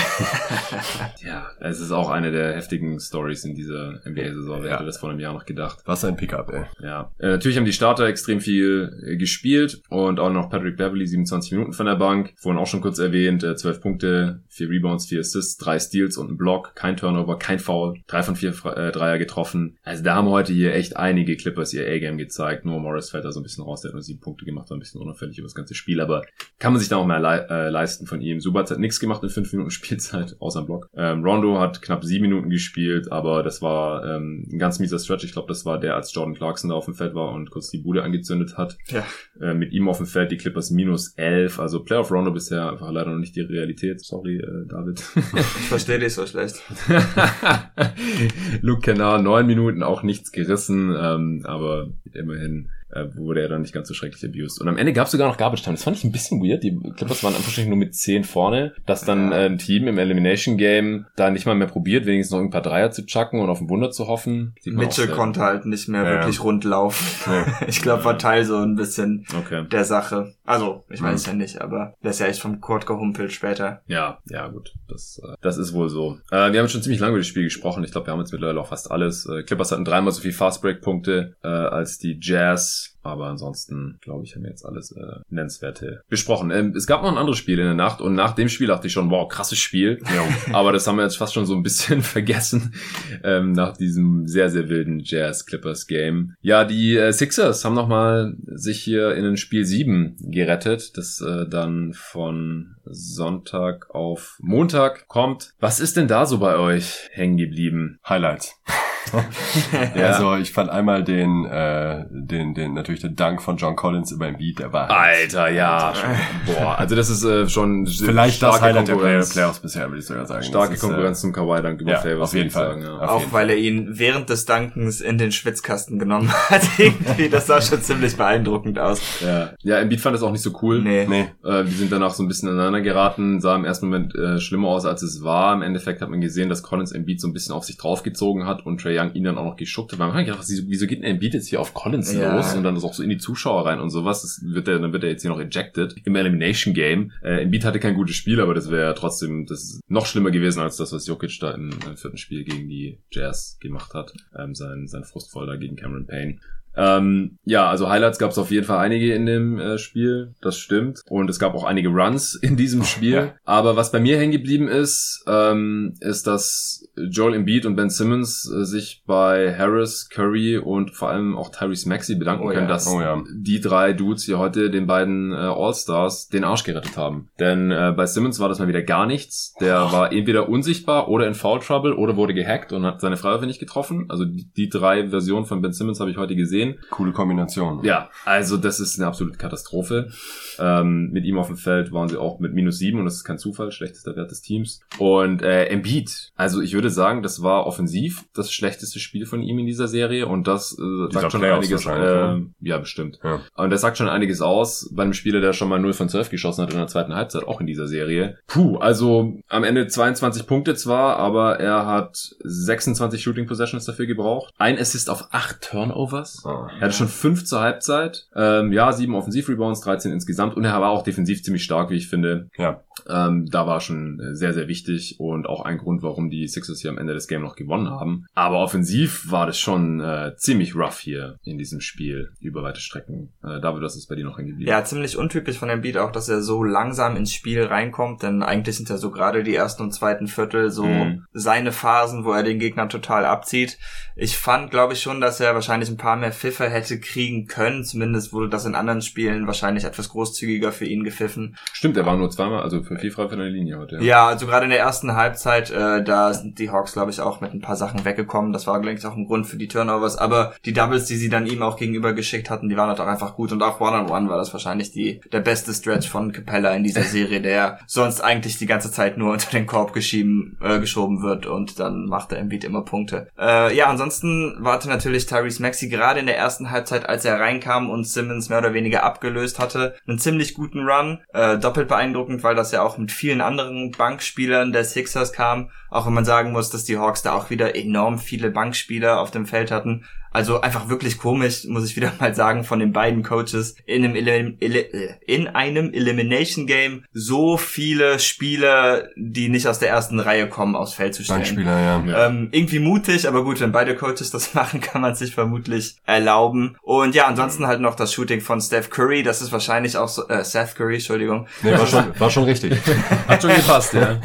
*laughs* Ja, es ist auch eine der heftigen Stories in dieser NBA-Saison. Ja. Hätte das vor einem Jahr noch gedacht? Was ein Pickup, ey. Ja, äh, natürlich haben die Starter extrem viel äh, gespielt und auch noch Patrick Beverly 27 Minuten von der Bank. Vorhin auch schon kurz erwähnt, äh, 12 Punkte, 4 Rebounds, 4 Assists, 3 Steals und ein Block, kein Turnover, kein Foul, 3 von 4 Fre- äh, Dreier getroffen. Also da haben heute hier echt einige Clippers ihr A-Game gezeigt. Nur Morris fällt da so ein bisschen raus, der hat nur 7 Punkte gemacht, war ein bisschen unauffällig über das ganze Spiel, aber kann man sich da auch mehr lei äh, leisten von ihm. Subac hat nichts gemacht in 5 Minuten *laughs* Spielzeit, außer im Block. Ähm, Rondo hat knapp 7 Minuten gespielt, aber das war ähm, ein ganz mieser Stretch. Ich glaube, das war der, als Jordan Clarkson da auf dem Feld war und kurz die Bude angezündet hat. Ja. Äh, mit ihm auf dem Feld die Clippers minus 11. Also Playoff Rondo bisher einfach leider noch nicht die Realität. Sorry, äh, David. *laughs* Ich verstehe dich so schlecht. *laughs* Luke Kennard, neun Minuten auch nichts gerissen, ähm, aber immerhin äh, wurde er dann nicht ganz so schrecklich abused. Und am Ende gab es sogar noch Garbage Time. Das fand ich ein bisschen weird. Die Clippers waren einfach nur mit 10 vorne, dass dann äh, ein Team im Elimination Game da nicht mal mehr probiert, wenigstens noch ein paar Dreier zu chucken und auf ein Wunder zu hoffen. Mitchell selten. konnte halt nicht mehr Ja, ja. wirklich rund laufen. Ja. *laughs* Ich glaube, war Teil so ein bisschen Okay. der Sache. Also, ich weiß Mhm. ja nicht, aber der ist ja echt vom Court gehumpelt später. Ja, ja, gut. Das, äh, das ist wohl so. Äh, wir haben schon ziemlich lange über das Spiel gesprochen. Ich glaube, wir haben jetzt mittlerweile auch fast alles. Äh, Clippers hatten dreimal so viel Fastbreak-Punkte äh, als die Jazz. Aber ansonsten, glaube ich, haben wir jetzt alles äh, Nennenswerte besprochen. Ähm, es gab noch ein anderes Spiel in der Nacht und nach dem Spiel dachte ich schon, wow, krasses Spiel. *laughs* Aber das haben wir jetzt fast schon so ein bisschen *laughs* vergessen ähm, nach diesem sehr, sehr wilden Jazz-Clippers-Game. Ja, die äh, Sixers haben nochmal sich hier in ein Spiel 7 gerettet, das äh, dann von Sonntag auf Montag kommt. Was ist denn da so bei euch hängen geblieben? Highlights. Ja. *laughs* Also ich fand einmal den, äh, den, den natürlich den Dank von John Collins über Embiid, der war Alter, ja. Boah, also das ist äh, schon vielleicht das Highlight der. Playoffs bisher, würde ich sogar sagen. Starke ist, äh, Konkurrenz zum Kawhi Dank über ja, Favors, auf jeden Fall. Sagen, ja. Auf Auch jeden weil er ihn während des Dankens in den Schwitzkasten genommen *laughs* hat. Irgendwie, das sah schon ziemlich beeindruckend aus. Ja, ja Embiid fand das auch nicht so cool. Nee. Nee, Äh, die sind danach so ein bisschen aneinander geraten, sah im ersten Moment äh, schlimmer aus, als es war. Im Endeffekt hat man gesehen, dass Collins Embiid so ein bisschen auf sich draufgezogen hat und Trey Young ihn dann auch noch geschuckt hat. Man hat gedacht, wieso, geht denn Embiid jetzt hier auf Collins Ja. los und dann ist auch so in die Zuschauer rein und sowas. Das wird er, dann wird er jetzt hier noch ejected im Elimination Game. Äh, Embiid hatte kein gutes Spiel, aber das wäre trotzdem das noch schlimmer gewesen als das, was Jokic da im, im vierten Spiel gegen die Jazz gemacht hat. Ähm, sein, sein Frustvoll da gegen Cameron Payne. Ähm, ja, also Highlights gab es auf jeden Fall einige in dem äh, Spiel, das stimmt. Und es gab auch einige Runs in diesem Spiel. Aber was bei mir hängen geblieben ist, ähm, ist, dass Joel Embiid und Ben Simmons äh, sich bei Harris, Curry und vor allem auch Tyrese Maxey bedanken oh, können, ja. dass oh, ja. die drei Dudes hier heute den beiden äh, All-Stars den Arsch gerettet haben. Denn äh, bei Simmons war das mal wieder gar nichts. Der oh. war entweder unsichtbar oder in Foul Trouble oder wurde gehackt und hat seine Freiwürfe nicht getroffen. Also die, die drei Versionen von Ben Simmons habe ich heute gesehen. Coole Kombination. Ja, also das ist eine absolute Katastrophe. Ähm, mit ihm auf dem Feld waren sie auch mit minus sieben und das ist kein Zufall, schlechtester Wert des Teams. Und äh, Embiid, also ich würde sagen, das war offensiv das schlechteste Spiel von ihm in dieser Serie und das äh, sagt schon einiges. Äh, ja, bestimmt. Ja. Und das sagt schon einiges aus bei einem Spieler, der schon mal 0 von 12 geschossen hat in der zweiten Halbzeit, auch in dieser Serie. Puh, also am Ende 22 Punkte zwar, aber er hat 26 Shooting Possessions dafür gebraucht. Ein Assist auf 8 Turnovers. Oh. Er hatte schon 5 zur Halbzeit. Ähm, ja, 7 Offensiv-Rebounds, 13 insgesamt und er war auch defensiv ziemlich stark, wie ich finde. Ja. Ähm, da war schon sehr, sehr wichtig und auch ein Grund, warum die Sixers hier am Ende des Games noch gewonnen haben. Aber offensiv war das schon äh, ziemlich rough hier in diesem Spiel über weite Strecken. Äh, David, was ist bei dir noch hängen Ja, ziemlich untypisch von dem Beat auch, dass er so langsam ins Spiel reinkommt, denn eigentlich sind ja so gerade die ersten und zweiten Viertel so mhm. seine Phasen, wo er den Gegner total abzieht. Ich fand, glaube ich schon, dass er wahrscheinlich ein paar mehr Pfiffe hätte kriegen können. Zumindest wurde das in anderen Spielen wahrscheinlich etwas großzügiger für ihn gepfiffen. Stimmt, er war nur zweimal, also für viel frei von der Linie heute. Ja, ja also gerade in der ersten Halbzeit, äh, da sind die Hawks, glaube ich, auch mit ein paar Sachen weggekommen. Das war, glaube ich, auch ein Grund für die Turnovers. Aber die Doubles, die sie dann ihm auch gegenüber geschickt hatten, die waren halt auch einfach gut. Und auch One-on-One -on -One war das wahrscheinlich die, der beste Stretch von Capella in dieser *laughs* Serie, der sonst eigentlich die ganze Zeit nur unter den Korb geschieben, äh, geschoben wird und dann macht er im Beat immer Punkte. Äh, ja, ansonsten warte natürlich Tyrese Maxi gerade in der ersten Halbzeit, als er reinkam und Simmons mehr oder weniger abgelöst hatte, einen ziemlich guten Run. Äh, doppelt beeindruckend, weil das ja auch mit vielen anderen Bankspielern der Sixers kam. Auch wenn man sagen muss, dass die Hawks da auch wieder enorm viele Bankspieler auf dem Feld hatten. Also einfach wirklich komisch, muss ich wieder *laughs* mal sagen, von den beiden Coaches in einem, Elim in einem Elimination Game so viele Spieler, die nicht aus der ersten Reihe kommen, aufs Feld zu stellen. Bankspieler, ja. Ähm, irgendwie mutig, aber gut, wenn beide Coaches das *laughs* machen, kann man sich vermutlich erlauben. Und ja, ansonsten halt noch das Shooting von Steph Curry, das ist wahrscheinlich auch so, äh, Seth Curry, Entschuldigung. Nee, war schon, war schon richtig. *laughs* Hat schon gepasst, ja.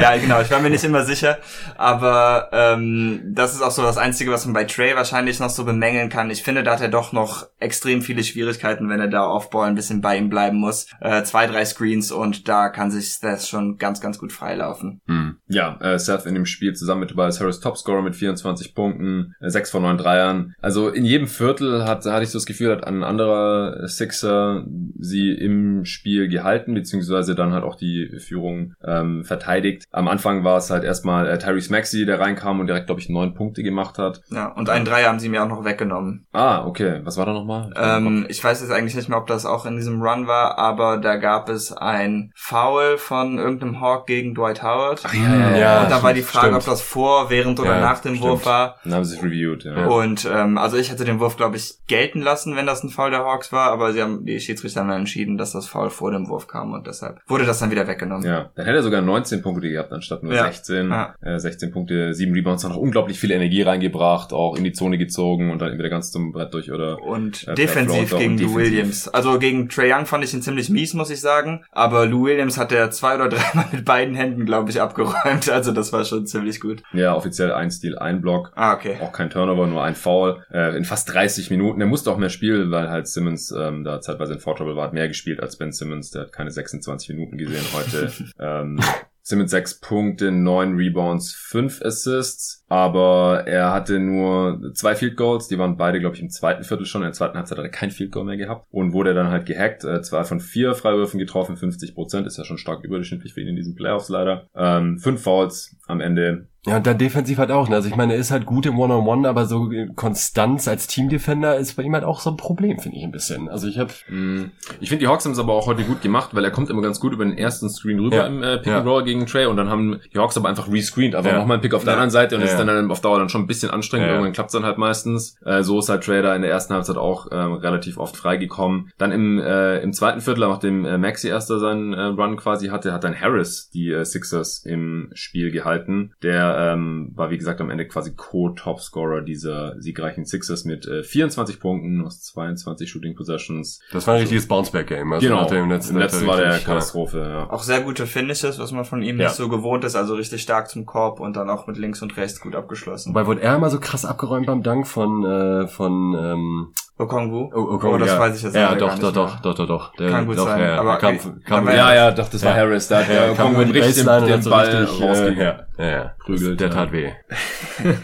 ja, genau, ich war mir nicht immer sicher, aber ähm, das ist auch so das Einzige, was man bei Trey wahrscheinlich noch noch so bemängeln kann. Ich finde, da hat er doch noch extrem viele Schwierigkeiten, wenn er da Offball ein bisschen bei ihm bleiben muss. Äh, zwei, drei Screens und da kann sich das schon ganz, ganz gut freilaufen. Hm. Ja, äh, Seth in dem Spiel zusammen mit Tobias Harris Topscorer mit 24 Punkten, äh, 6 von 9 Dreiern. Also in jedem Viertel hat, hatte ich so das Gefühl, hat ein anderer Sixer sie im Spiel gehalten, beziehungsweise dann halt auch die Führung ähm, verteidigt. Am Anfang war es halt erstmal äh, Tyrese Maxey, der reinkam und direkt, glaube ich, neun Punkte gemacht hat. Ja, und einen Dreier haben sie mir auch noch weggenommen. Ah, okay. Was war da nochmal? Ähm, ich weiß jetzt eigentlich nicht mehr, ob das auch in diesem Run war, aber da gab es ein Foul von irgendeinem Hawk gegen Dwight Howard. Ach, ja, ja, ja. Und da war die Frage, stimmt. ob das vor, während oder ja, nach dem stimmt. Wurf war. Dann haben sie es reviewed, ja. Und ähm, also ich hätte den Wurf, glaube ich, gelten lassen, wenn das ein Foul der Hawks war, aber sie haben die Schiedsrichter haben dann entschieden, dass das Foul vor dem Wurf kam und deshalb wurde das dann wieder weggenommen. Ja, dann hätte er sogar 19 Punkte gehabt, anstatt nur ja. 16. Ja. Äh, 16 Punkte, 7 Rebounds, hat noch unglaublich viel Energie reingebracht, auch in die Zone gezogen und dann entweder ganz zum Brett durch oder. Und äh, defensiv gegen Lou Williams. Also gegen Trey Young fand ich ihn ziemlich mies, muss ich sagen. Aber Lou Williams hat er zwei oder *laughs* dreimal mit beiden Händen, glaube ich, abgeräumt. Also das war schon ziemlich gut. Ja, offiziell ein Stil, ein Block. Ah, okay. Auch kein Turnover, nur ein Foul. Äh, in fast 30 Minuten. Er musste auch mehr spielen, weil halt Simmons ähm, da zeitweise in Vortrouble war, hat mehr gespielt als Ben Simmons. Der hat keine 26 Minuten gesehen heute. *laughs* ähm, Simmons sechs Punkte, neun Rebounds, fünf Assists. Aber er hatte nur zwei Field Goals, die waren beide, glaube ich, im zweiten Viertel schon. In der zweiten Halbzeit hat er kein Field Goal mehr gehabt und wurde dann halt gehackt. Äh, zwei von vier Freiwürfen getroffen, 50 Prozent, ist ja schon stark überdurchschnittlich für ihn in diesen Playoffs leider. Ähm, fünf Fouls am Ende. Ja, und dann defensiv halt auch. Ne? Also ich meine, er ist halt gut im One-on-One, -on -One, aber so Konstanz als Teamdefender ist bei ihm halt auch so ein Problem, finde ich ein bisschen. Also ich habe, mm, ich finde die Hawks haben es aber auch heute gut gemacht, weil er kommt immer ganz gut über den ersten Screen rüber ja. im äh, Pick and Roll gegen Trey und dann haben die Hawks aber einfach rescreened, aber ja. nochmal ein Pick auf der ja. anderen Seite und ist ist dann auf Dauer dann schon ein bisschen anstrengend. Ja. Irgendwann klappt es dann halt meistens. Äh, so ist halt Trader in der ersten Halbzeit auch ähm, relativ oft freigekommen. Dann im, äh, im zweiten Viertel, nachdem äh, Maxi erster seinen äh, Run quasi hatte, hat dann Harris die äh, Sixers im Spiel gehalten. Der ähm, war, wie gesagt, am Ende quasi Co-Topscorer dieser siegreichen Sixers mit äh, 24 Punkten aus 22 Shooting Possessions. Das war ein richtiges Bounceback-Game. Also genau. nach dem letzten, Im letzten war der ja. Katastrophe, ja. Auch sehr gute Finishes, was man von ihm Ja. nicht so gewohnt ist, also richtig stark zum Korb und dann auch mit links und rechts gut abgeschlossen. Wobei wurde er immer so krass abgeräumt beim Dank von, äh, von, ähm, Okongwu? oh, oh, Oh, das ja. weiß ich jetzt Ja, doch, doch, doch, doch, doch, doch. Der, Kann gut doch, sein, Ja, aber- kam, kam, Ja, ja, doch, das war. Harris. Da hat ja, richtig den, und den hat so Ball richtig, äh, ja, ja, ja. Prügelt, Der ja. tat weh. *laughs*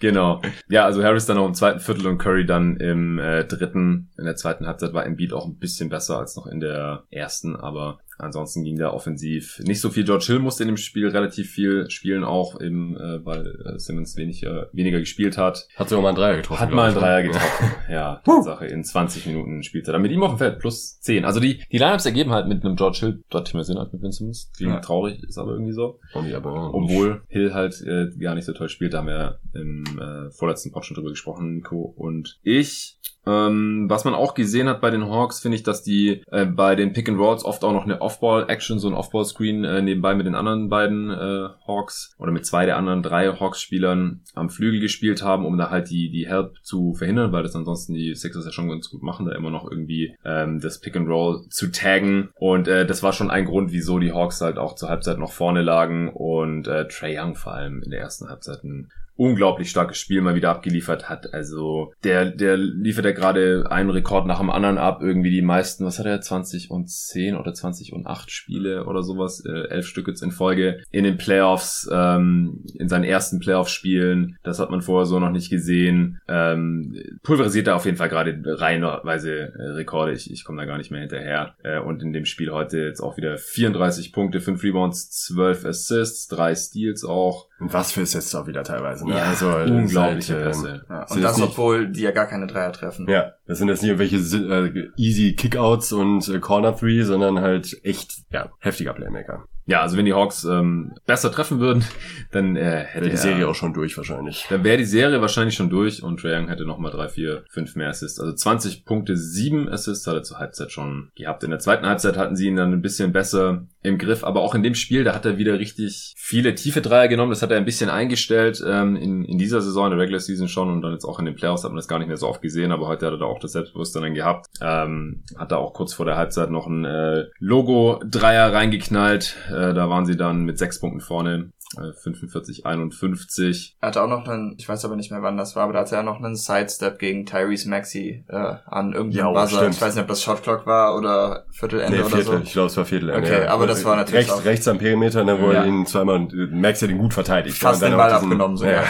Genau. Ja, also Harris dann noch im zweiten Viertel und Curry dann im äh, dritten. In der zweiten Halbzeit war Embiid auch ein bisschen besser als noch in der ersten, aber ansonsten ging da offensiv nicht so viel. George Hill musste in dem Spiel relativ viel spielen, auch eben, äh, weil äh, Simmons weniger, weniger gespielt hat. Hat sogar mal einen Dreier getroffen. Hat mal einen ne? Dreier getroffen. *laughs* Ja, Tatsache. In 20 Minuten spielt er dann mit ihm auf dem Feld. Plus 10. Also die, die Lineups ergeben halt mit einem George Hill deutlich mehr Sinn als mit Ben Simmons. Klingt Ja. traurig, ist aber irgendwie so. Die aber, äh, Obwohl Hill halt äh, gar nicht so toll spielt, da haben wir im äh, vorletzten Pod schon drüber gesprochen, Nico und ich. Ähm, was man auch gesehen hat bei den Hawks, finde ich, dass die äh, bei den Pick and Rolls oft auch noch eine Off-Ball-Action, so ein Off-Ball-Screen äh, nebenbei mit den anderen beiden äh, Hawks oder mit zwei der anderen drei Hawks-Spielern am Flügel gespielt haben, um da halt die, die Help zu verhindern, weil das ansonsten die Sixers ja schon ganz gut machen, da immer noch irgendwie ähm, das Pick and Roll zu taggen. Und äh, das war schon ein Grund, wieso die Hawks halt auch zur Halbzeit noch vorne lagen und äh, Trey Young vor allem in der ersten Halbzeit ein unglaublich starkes Spiel mal wieder abgeliefert hat. Also der, der liefert ja gerade einen Rekord nach dem anderen ab. Irgendwie die meisten, was hat er, 20 und 10 oder 20 und 8 Spiele oder sowas, äh, elf Stück jetzt in Folge in den Playoffs, ähm, in seinen ersten Playoff-Spielen. Das hat man vorher so noch nicht gesehen. Ähm, pulverisiert er auf jeden Fall gerade reihenweise äh, Rekorde. Ich, ich komme da gar nicht mehr hinterher. Äh, und in dem Spiel heute jetzt auch wieder 34 Punkte, 5 Rebounds, 12 Assists, 3 Steals auch. Und was für Sets auch wieder teilweise. Ne? Ja, also, unglaubliche halt, Pässe. Ja, und das das, nicht- obwohl die ja gar keine Dreier treffen. Ja, das sind jetzt nicht irgendwelche äh, easy Kickouts und äh, Corner Three, sondern halt echt, ja, heftiger Playmaker. Ja, also wenn die Hawks ähm, besser treffen würden, *laughs* dann äh, hätte Wäre die er- Serie auch schon durch wahrscheinlich. Dann wäre die Serie wahrscheinlich schon durch und Trae Young hätte nochmal drei, vier, fünf mehr Assists. Also 20 Punkte, sieben Assists hat er zur Halbzeit schon gehabt. In der zweiten Halbzeit hatten sie ihn dann ein bisschen besser im Griff, aber auch in dem Spiel, da hat er wieder richtig viele tiefe Dreier genommen. Das hat er ein bisschen eingestellt ähm, in, in dieser Saison, in der Regular Season schon und dann jetzt auch in den Playoffs hat man das gar nicht mehr so oft gesehen, aber heute hat er da auch das Selbstbewusstsein dann gehabt. Ähm, hat er auch kurz vor der Halbzeit noch ein äh, Logo-Dreier reingeknallt. Äh, da waren sie dann mit sechs Punkten vorne. Äh, 45, 51. Er hatte auch noch einen, ich weiß aber nicht mehr wann das war, aber da hatte er noch einen Sidestep gegen Tyrese Maxey äh, an irgendeinem Ja, Buzzer. stimmt. Ich weiß nicht, ob das Shotclock war oder Viertelende Nee, oder Viertel. so. Ich glaube, es war Viertel. Okay, aber das war natürlich rechts, auch- rechts am Perimeter, ne, wo Ja. er ihn zweimal, Max hat ihn gut verteidigt. Fast den Ball diesen- abgenommen sogar. Ja,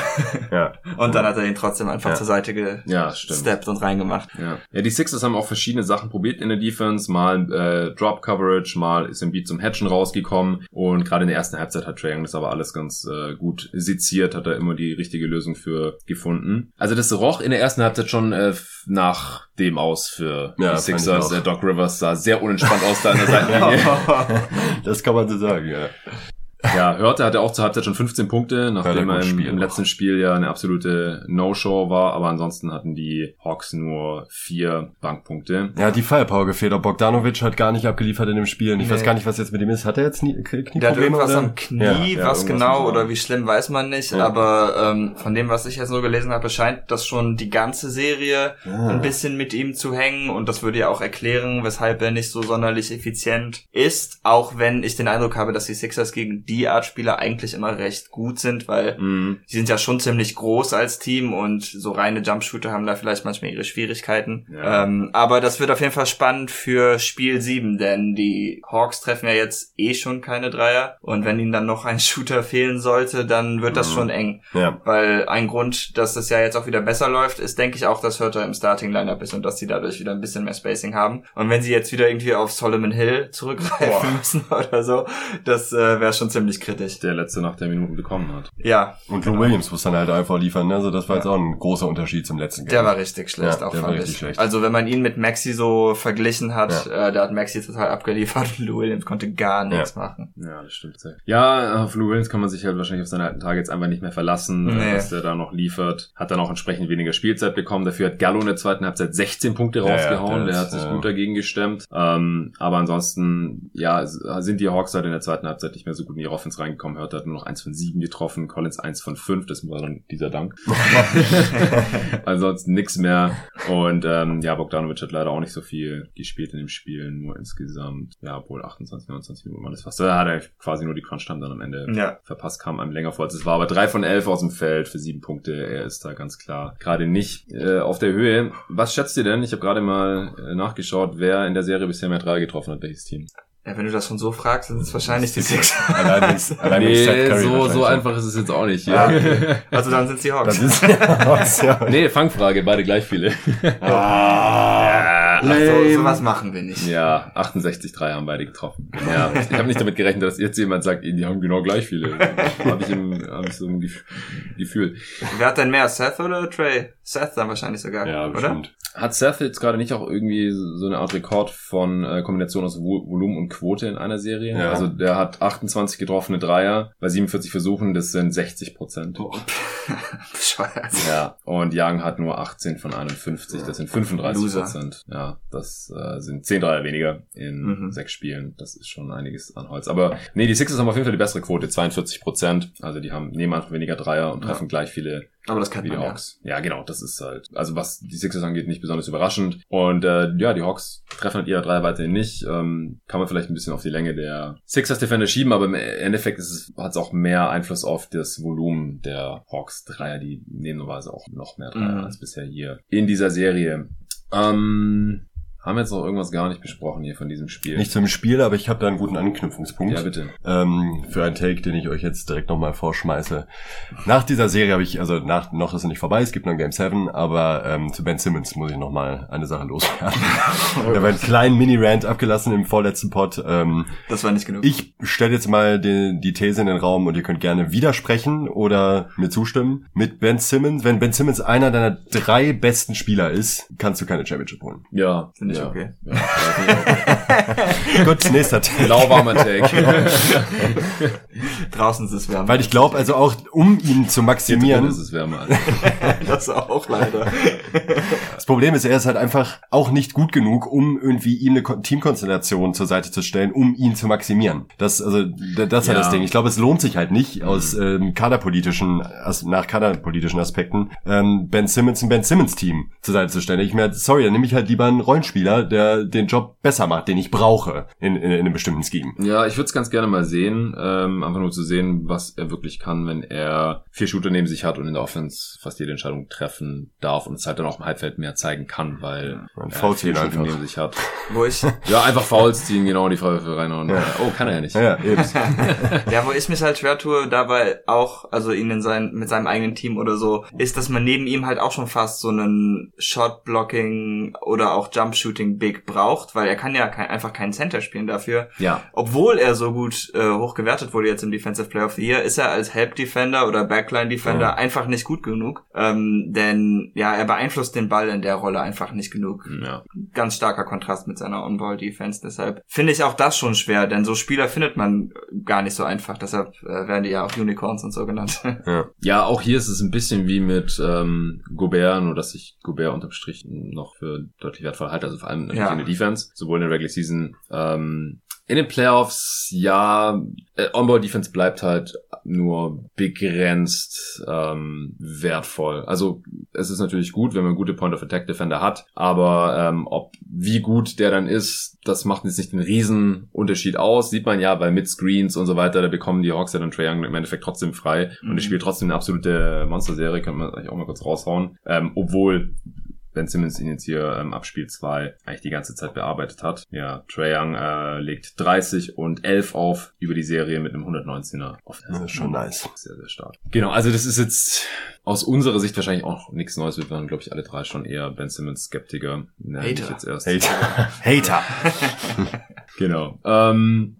*laughs* ja. Und dann hat er ihn trotzdem einfach Ja. zur Seite Ja, gesteppt und reingemacht. Ja. ja, die Sixers haben auch verschiedene Sachen probiert in der Defense. Mal äh, Drop Coverage, mal ist Embiid zum Hatchen rausgekommen. Und gerade in der ersten Halbzeit hat Trae Young das aber alles ganz äh, gut seziert, hat er immer die richtige Lösung für gefunden. Also das roch in der ersten Halbzeit schon äh, nach dem aus für Ja, die Sixers. Äh, Doc Rivers sah sehr unentspannt aus da an der *laughs* Seitenlinie. Das kann man so sagen, ja. Ja, Hörte hatte auch zur Halbzeit schon 15 Punkte, nachdem er im, im letzten Spiel ja eine absolute No-Show war, aber ansonsten hatten die Hawks nur vier Bankpunkte. Ja, die Firepower gefehlt. Auch Bogdanovic hat gar nicht abgeliefert in dem Spiel. Und ich Nee. weiß gar nicht, was jetzt mit ihm ist. Hat er jetzt nie, Knieprobleme? Der hat irgendwas oder? am Knie, Ja, ja, was irgendwas genau so- oder wie schlimm weiß man nicht, Ja. aber ähm, von dem, was ich jetzt nur gelesen habe, scheint das schon die ganze Serie Ah. ein bisschen mit ihm zu hängen und das würde ja auch erklären, weshalb er nicht so sonderlich effizient ist, auch wenn ich den Eindruck habe, dass die Sixers gegen die Art Spieler eigentlich immer recht gut sind, weil Mhm. die sind ja schon ziemlich groß als Team und so reine Jumpshooter haben da vielleicht manchmal ihre Schwierigkeiten. Ja. Ähm, aber das wird auf jeden Fall spannend für Spiel 7, denn die Hawks treffen ja jetzt eh schon keine Dreier und wenn ihnen dann noch ein *laughs* Shooter fehlen sollte, dann wird das Mhm. schon eng. Ja. Weil ein Grund, dass das ja jetzt auch wieder besser läuft, ist, denke ich, auch, dass Hörter im Starting-Lineup ist und dass sie dadurch wieder ein bisschen mehr Spacing haben. Und wenn sie jetzt wieder irgendwie auf Solomon Hill zurückgreifen Boah. müssen *laughs* oder so, das äh, wäre schon ziemlich ziemlich kritisch. Der letzte nach der Minuten bekommen hat. Ja. Und Lou Williams muss dann halt einfach liefern, ne? Also das war jetzt auch ein großer Unterschied zum letzten Der war richtig schlecht, Ja, auch der war fand richtig ich. schlecht. Also wenn man ihn mit Maxi so verglichen hat, Ja. äh, da hat Maxi total abgeliefert und Lou Williams konnte gar nichts machen. Ja, das stimmt. sehr. Ja, auf Lou Williams kann man sich halt wahrscheinlich auf seine alten Tage jetzt einfach nicht mehr verlassen, Nee. äh, was der da noch liefert. Hat dann auch entsprechend weniger Spielzeit bekommen. Dafür hat Gallo in der zweiten Halbzeit 16 Punkte Ja, ja, rausgehauen. der der ist, hat sich ja. gut dagegen gestemmt. Ähm, aber ansonsten, ja, sind die Hawks halt in der zweiten Halbzeit nicht mehr so gut in die Offense reingekommen. Hört hat nur noch eins von sieben getroffen, Collins eins von fünf. Das war dann dieser Dank. *laughs* Ansonsten nix mehr. Und ähm, ja, Bogdanovic hat leider auch nicht so viel gespielt in dem Spiel, nur insgesamt, ja, obwohl 28, 29 Minuten waren das fast. Da hat er quasi nur die Crunch-Time dann am Ende Ja. verpasst, kam einem länger vor als es war. Aber drei von elf aus dem Feld für sieben Punkte. Er ist da ganz klar gerade nicht äh, auf der Höhe. Was schätzt ihr denn? Ich habe gerade mal äh, nachgeschaut, wer in der Serie bisher mehr Dreier getroffen hat, welches Team. Ja, wenn du das schon so fragst, sind es wahrscheinlich die Six. Allein allein *laughs* Curry so, so einfach ist es jetzt auch nicht. Ah, Ja. okay. *laughs* Also dann sind es die Hawks. Das ist ja, ja. nee, Fangfrage, beide gleich viele. Ah, *laughs* Ach, so, sowas machen wir nicht. Ja, 68 Dreier haben beide getroffen. Ja, ich habe nicht damit gerechnet, dass jetzt jemand sagt, die haben genau gleich viele. habe ich, im, hab ich so ein Gef- Gefühl. Wer hat denn mehr, Seth oder Trey? Seth dann wahrscheinlich sogar, ja, oder? Hat Seth jetzt gerade nicht auch irgendwie so eine Art Rekord von äh, Kombination aus Vo Volumen und Quote in einer Serie? Ja. Also der hat 28 getroffene Dreier bei 47 Versuchen, das sind 60 Prozent. *laughs* Bescheuert. Ja, und Young hat nur 18 von 51, das sind 35 Loser. Prozent. Ja, das äh, sind 10 Dreier weniger in Mhm. sechs Spielen. Das ist schon einiges an Holz. Aber nee, die Sixers haben auf jeden Fall die bessere Quote, 42 Prozent. Also die haben nehmen einfach weniger Dreier und treffen gleich viele Aber das kennt die ja. Hawks. Ja. genau, das ist halt, also was die Sixers angeht, nicht besonders überraschend. Und äh, ja, die Hawks treffen halt ihre Dreier weiterhin nicht. Ähm, kann man vielleicht ein bisschen auf die Länge der Sixers Defender schieben, aber im Endeffekt hat es auch mehr Einfluss auf das Volumen der Hawks Dreier, die nehmen normalerweise auch noch mehr Dreier Mhm. als bisher hier in dieser Serie. Ähm, haben wir jetzt noch irgendwas gar nicht besprochen hier von diesem Spiel? Nicht zum Spiel, aber ich habe da einen guten Anknüpfungspunkt. Ja, bitte. ähm, für einen Take, den ich euch jetzt direkt nochmal vorschmeiße. Nach dieser Serie habe ich, also nach, noch ist es nicht vorbei, es gibt noch Game 7, aber ähm, zu Ben Simmons muss ich nochmal eine Sache loswerden. *laughs* Ich habe einen kleinen Mini-Rant abgelassen im vorletzten Pod. Ähm, Das war nicht genug. ich stelle jetzt mal die, die These in den Raum und ihr könnt gerne widersprechen oder mir zustimmen. Mit Ben Simmons, wenn Ben Simmons einer deiner drei besten Spieler ist, kannst du keine Championship holen. Ja. Finde ich ja. okay. Ja. *laughs* Gut, nächster Take. Lauwarmer Take. *laughs* Draußen ist es wärmer. Weil ich glaube, also auch um ihn zu Hier maximieren, drin ist es wärmer. *laughs* das auch leider. Das Problem ist, er ist halt einfach auch nicht gut genug, um irgendwie ihm eine Ko- Teamkonstellation zur Seite zu stellen, um ihn zu maximieren. Das, also, da- das ist halt Ja. das Ding. Ich glaube, es lohnt sich halt nicht aus ähm, kaderpolitischen, as, nach kaderpolitischen Aspekten, ähm, Ben Simmons ein Ben Simmons Team zur Seite zu stellen. Ich mir, sorry, dann nehme ich halt lieber einen Rollenspieler, der den Job besser macht, den ich brauche in, in, in einem bestimmten Scheme. Ja, ich würde es ganz gerne mal sehen, ähm, einfach nur zu sehen, was er wirklich kann, wenn er vier Shooter neben sich hat und in der Offense fast jede Entscheidung treffen darf und es halt dann auch im Halbfeld mehr zeigen kann, weil Man er vier Shooter einfach. neben sich hat. *laughs* Wo ich, Ja, einfach Fouls ziehen, genau, in die Freiwürfe reinhauen. Ja. Oh, kann er ja nicht. Ja, ja, eben. *laughs* ja, wo ich mich halt schwer tue, dabei auch, also ihn in sein, mit seinem eigenen Team oder so, ist, dass man neben ihm halt auch schon fast so einen Shot-Blocking oder auch Jump-Shooting-Big braucht, weil er kann ja kein, einfach keinen Center spielen dafür. Ja. Obwohl er so gut äh, hoch gewertet wurde jetzt im Defensive Player of the Year, ist er als Help Defender oder Backline Defender Ja. einfach nicht gut genug. Ähm, denn ja, er beeinflusst den Ball in der Rolle einfach nicht genug. Ja. Ganz starker Kontrast mit seiner On-Ball-Defense. Deshalb finde ich auch das schon schwer, denn so Spieler findet man gar nicht so einfach. Deshalb äh, werden die ja auch Unicorns und so genannt. *laughs* Ja. Ja, auch hier ist es ein bisschen wie mit ähm, Gobert, nur dass ich Gobert unterm Strich noch für deutlich wertvoll halte, also vor allem natürlich Ja. in der Defense, sowohl in der Regular Season. Ähm, in den Playoffs, ja, äh, On-Ball-Defense bleibt halt nur begrenzt ähm, wertvoll. Also es ist natürlich gut, wenn man gute Point-of-Attack-Defender hat, aber ähm, ob wie gut der dann ist, das macht jetzt nicht den riesen Unterschied aus. Sieht man ja, weil mit Screens und so weiter, da bekommen die Hawks ja dann Trae Young im Endeffekt trotzdem frei und Mhm. er spielt trotzdem eine absolute Monster-Serie, kann man eigentlich auch mal kurz raushauen. Ähm, obwohl Ben Simmons ihn jetzt hier ähm, ab Spiel 2 eigentlich die ganze Zeit bearbeitet hat. Ja, Trae Young äh, legt 30 und 11 auf über die Serie mit einem 119er. Auf Das ist schon nice. Sehr, sehr stark. Genau, also das ist jetzt aus unserer Sicht wahrscheinlich auch nichts Neues. Wir waren, glaube ich, alle drei schon eher Ben Simmons Skeptiker. Ich Hater. jetzt erst. Hater. *laughs* Hater. Genau. Ähm,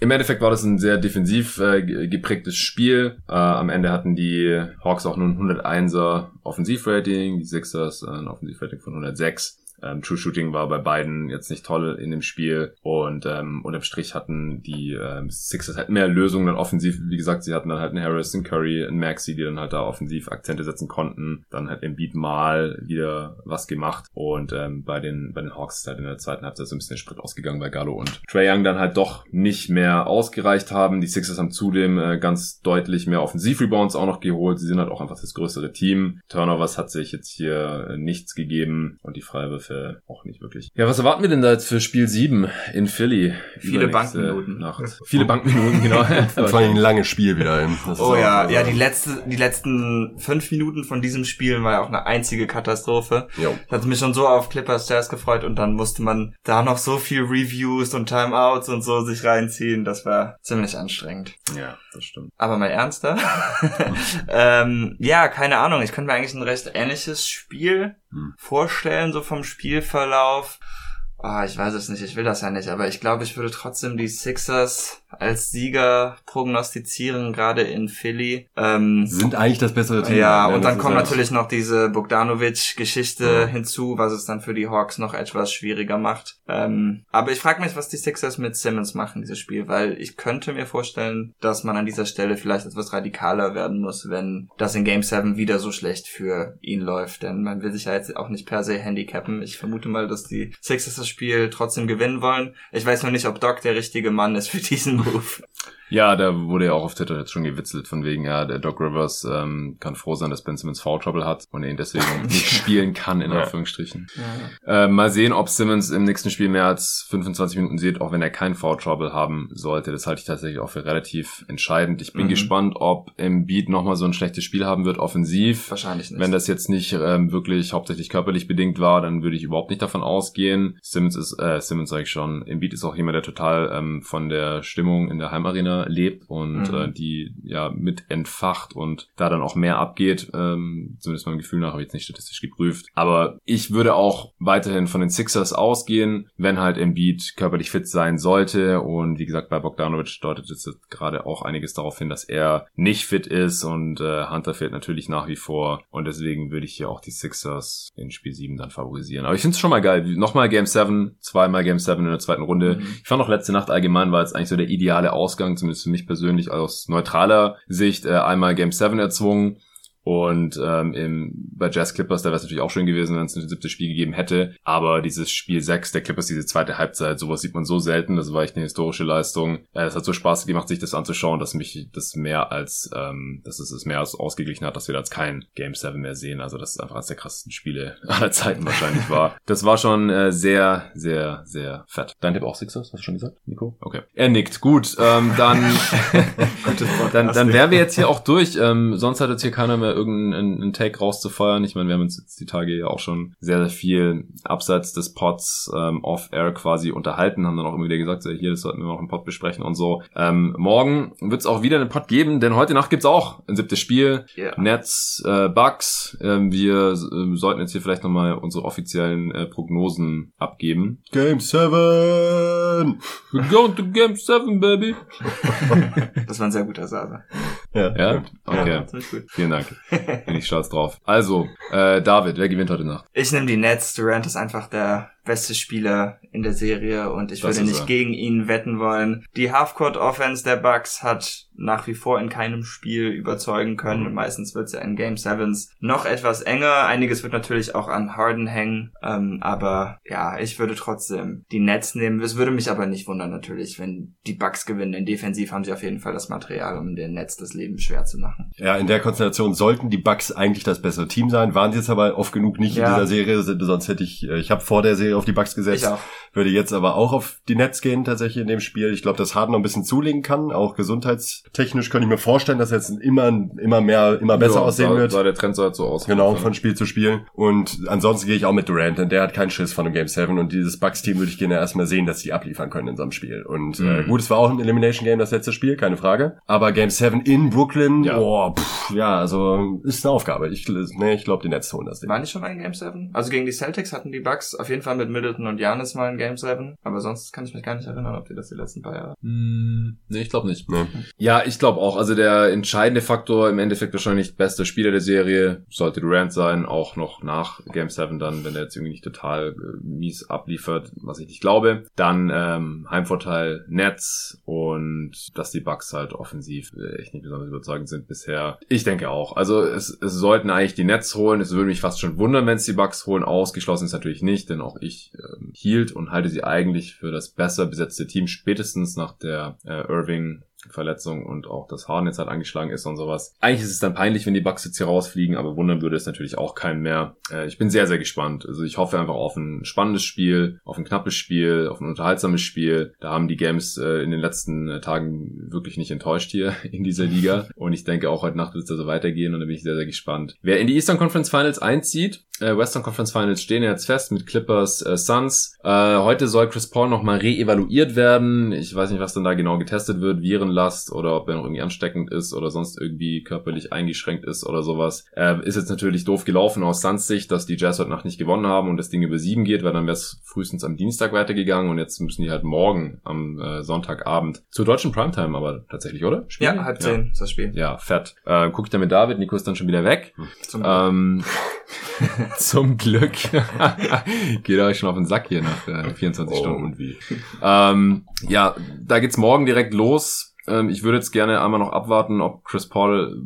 Im Endeffekt war das ein sehr defensiv äh, geprägtes Spiel. Äh, am Ende hatten die Hawks auch nur ein 101er Offensivrating, die Sixers ein Offensivrating von 106. Ähm, True Shooting war bei beiden jetzt nicht toll in dem Spiel und ähm, unterm Strich hatten die ähm, Sixers halt mehr Lösungen dann offensiv. Wie gesagt, sie hatten dann halt einen Harris, einen Curry, einen Maxi, die dann halt da offensiv Akzente setzen konnten. Dann halt im Beat mal wieder was gemacht und ähm, bei den bei den Hawks ist halt in der zweiten Halbzeit so ein bisschen der Sprit ausgegangen, weil Gallo und Trey Young dann halt doch nicht mehr ausgereicht haben. Die Sixers haben zudem äh, ganz deutlich mehr Offensivrebounds auch noch geholt. Sie sind halt auch einfach das größere Team. Turnovers hat sich jetzt hier äh, nichts gegeben und die Freiwürfe Würfe auch nicht wirklich. Ja, was erwarten wir denn da jetzt für Spiel 7 in Philly? Viele Bankminuten. Nacht. Viele Bankminuten, *laughs* genau. Vor allem ein langes Spiel wieder. oh ja, ja, die letzte, die letzten fünf Minuten von diesem Spiel war ja auch eine einzige Katastrophe. Jo. Das hat mich schon so auf Clippers Stairs gefreut und dann musste man da noch so viel Reviews und Timeouts und so sich reinziehen. Das war ziemlich anstrengend. Ja, das stimmt. Aber mal ernster. *laughs* ähm, ja, keine Ahnung. Ich könnte mir eigentlich ein recht ähnliches Spiel. Vorstellen, so vom Spielverlauf. Ah, oh, ich weiß es nicht, ich will das ja nicht, aber ich glaube, ich würde trotzdem die Sixers als Sieger prognostizieren, gerade in Philly. Ähm, Sind eigentlich das bessere Team. Ja, und dann kommt natürlich noch diese Bogdanovic-Geschichte ja. hinzu, was es dann für die Hawks noch etwas schwieriger macht. Ähm, aber ich frage mich, was die Sixers mit Simmons machen, dieses Spiel, weil ich könnte mir vorstellen, dass man an dieser Stelle vielleicht etwas radikaler werden muss, wenn das in Game 7 wieder so schlecht für ihn läuft. Denn man will sich ja jetzt auch nicht per se handicappen. Ich vermute mal, dass die Sixers das Spiel trotzdem gewinnen wollen. Ich weiß nur nicht, ob Doc der richtige Mann ist für diesen Move. Ja, da wurde ja auch auf Twitter jetzt schon gewitzelt, von wegen, ja, der Doc Rivers ähm, kann froh sein, dass Ben Simmons Foul Trouble hat und ihn deswegen *laughs* nicht spielen kann, in ja. Anführungsstrichen. Ja. Äh, mal sehen, ob Simmons im nächsten Spiel mehr als 25 Minuten sieht, auch wenn er kein Foul Trouble haben sollte. Das halte ich tatsächlich auch für relativ entscheidend. Ich bin mhm. gespannt, ob im Beat nochmal so ein schlechtes Spiel haben wird, offensiv. Wahrscheinlich nicht. Wenn das jetzt nicht ähm, wirklich hauptsächlich körperlich bedingt war, dann würde ich überhaupt nicht davon ausgehen. Simmons ist, äh, Simmons sage ich schon, Beat ist auch jemand, der total ähm, von der Stimmung in der Heimarena lebt und mhm. äh, die ja mit entfacht und da dann auch mehr abgeht. Ähm, zumindest meinem Gefühl nach habe ich jetzt nicht statistisch geprüft. Aber ich würde auch weiterhin von den Sixers ausgehen, wenn halt Embiid körperlich fit sein sollte. Und wie gesagt, bei Bogdanovic deutet jetzt gerade auch einiges darauf hin, dass er nicht fit ist und äh, Hunter fehlt natürlich nach wie vor. Und deswegen würde ich hier auch die Sixers in Spiel 7 dann favorisieren. Aber ich finde es schon mal geil. Nochmal Game 7, zweimal Game 7 in der zweiten Runde. Mhm. Ich fand auch letzte Nacht allgemein war jetzt eigentlich so der ideale Ausgang, zumindest für mich persönlich aus neutraler Sicht, äh, einmal Game 7 erzwungen und ähm, im, bei Jazz Clippers, da wäre es natürlich auch schön gewesen, wenn es ein siebtes Spiel gegeben hätte. Aber dieses Spiel 6 der Clippers, diese zweite Halbzeit, sowas sieht man so selten. Das war echt eine historische Leistung. Äh, es hat so Spaß gemacht, sich das anzuschauen, dass mich das mehr als, ähm, dass es es mehr als ausgeglichen hat, dass wir da jetzt kein Game 7 mehr sehen. Also das ist einfach eines der krassesten Spiele aller Zeiten wahrscheinlich war. *laughs* Das war schon äh, sehr, sehr, sehr fett. Dein Tipp auch Sixers, hast du schon gesagt, Nico? Okay. Er nickt. Gut, ähm, dann, *laughs* *laughs* dann, dann wären wir jetzt hier auch durch. Ähm, sonst hat jetzt hier keiner mehr mehr irgendeinen Take rauszufeuern. Ich meine, wir haben uns jetzt die Tage ja auch schon sehr, sehr viel abseits des Pods ähm, off-air quasi unterhalten, haben dann auch immer wieder gesagt, so, hier, das sollten wir noch im Pod besprechen und so. Ähm, morgen wird es auch wieder einen Pod geben, denn heute Nacht gibt's auch ein siebtes Spiel. Yeah. Nets, äh, Bucks. Ähm, wir äh, sollten jetzt hier vielleicht nochmal unsere offiziellen äh, Prognosen abgeben. Game 7! We're going to Game 7, baby! *laughs* das war ein sehr guter Sasa. Ja, ja? okay. Ja, Vielen Dank. *laughs* Bin ich stolz drauf. Also, äh, David, wer gewinnt heute Nacht? Ich nehme die Nets. Durant ist einfach der beste Spieler in der Serie und ich das würde nicht er. gegen ihn wetten wollen. Die Halfcourt Offense der Bucks hat nach wie vor in keinem Spiel überzeugen können und meistens wird es ja in Game Sevens noch etwas enger. Einiges wird natürlich auch an Harden hängen, ähm, aber ja, ich würde trotzdem die Nets nehmen. Es würde mich aber nicht wundern natürlich, wenn die Bucks gewinnen. Denn defensiv haben sie auf jeden Fall das Material, um den Nets das Leben schwer zu machen. Ja, in der Konstellation sollten die Bucks eigentlich das bessere Team sein. Waren sie jetzt aber oft genug nicht ja. in dieser Serie, sonst hätte ich, äh, ich habe vor der Serie auf die Bucks gesetzt. Ich. Würde jetzt aber auch auf die Nets gehen tatsächlich in dem Spiel. Ich glaube, dass Harden noch ein bisschen zulegen kann. Auch gesundheitstechnisch könnte ich mir vorstellen, dass er jetzt immer, immer mehr, immer besser ja, aussehen da, wird. Da der Trend so halt so aus. Genau, von Spiel zu Spiel. Und ansonsten gehe ich auch mit Durant, denn der hat keinen Schiss von dem Game 7 und dieses Bucks-Team würde ich gerne erstmal sehen, dass die abliefern können in so einem Spiel. Und äh, mhm. äh, gut, es war auch ein Elimination Game, das letzte Spiel, keine Frage. Aber Game 7 in Brooklyn, ja, oh, pff, ja also ist eine Aufgabe. Ich, nee, ich glaube, die Nets holen das Ding. War nicht schon ein Game 7? Also gegen die Celtics hatten die Bucks auf jeden Fall mit Middleton und Janis mal in Game 7. Aber sonst kann ich mich gar nicht erinnern, ob die das die letzten paar Jahre. Hm, nee, ich glaube nicht. Nee. Ja, ich glaube auch. Also der entscheidende Faktor im Endeffekt wahrscheinlich bester Spieler der Serie sollte Durant sein, auch noch nach Game 7 dann, wenn er jetzt irgendwie nicht total äh, mies abliefert, was ich nicht glaube. Dann ähm, Heimvorteil Nets und dass die Bucks halt offensiv äh, echt nicht besonders überzeugend sind bisher. Ich denke auch. Also es, es sollten eigentlich die Nets holen. Es würde mich fast schon wundern, wenn es die Bucks holen. Ausgeschlossen ist natürlich nicht, denn auch ich ähm, hielt und halte sie eigentlich für das besser besetzte Team spätestens nach der äh, Irving Verletzung und auch das Haar jetzt halt angeschlagen ist und sowas. Eigentlich ist es dann peinlich, wenn die Bucks jetzt hier rausfliegen, aber wundern würde es natürlich auch keinen mehr. Äh, ich bin sehr, sehr gespannt. Also ich hoffe einfach auf ein spannendes Spiel, auf ein knappes Spiel, auf ein unterhaltsames Spiel. Da haben die Games äh, in den letzten äh, Tagen wirklich nicht enttäuscht hier *laughs* in dieser Liga. *laughs* Und ich denke auch heute Nacht wird es da so weitergehen und da bin ich sehr, sehr gespannt. Wer in die Eastern Conference Finals einzieht, Western Conference Finals stehen jetzt fest mit Clippers äh, Suns. Äh, heute soll Chris Paul nochmal reevaluiert werden. Ich weiß nicht, was dann da genau getestet wird. Virenlast oder ob er noch irgendwie ansteckend ist oder sonst irgendwie körperlich eingeschränkt ist oder sowas. Äh, ist jetzt natürlich doof gelaufen aus Suns Sicht, dass die Jazz heute Nacht nicht gewonnen haben und das Ding über sieben geht, weil dann wäre es frühestens am Dienstag weitergegangen und jetzt müssen die halt morgen am äh, Sonntagabend zur deutschen Primetime aber tatsächlich, oder? Spielen? Ja, halb zehn ist das Spiel. Ja, fett. Äh, guck ich da mit David, Nico ist dann schon wieder weg. Zum Ähm, *laughs* zum Glück. *laughs* Geht euch schon auf den Sack hier nach äh, 24 Oh, Stunden. und wie? Ähm, ja, da geht's morgen direkt los. Ähm, ich würde jetzt gerne einmal noch abwarten, ob Chris Paul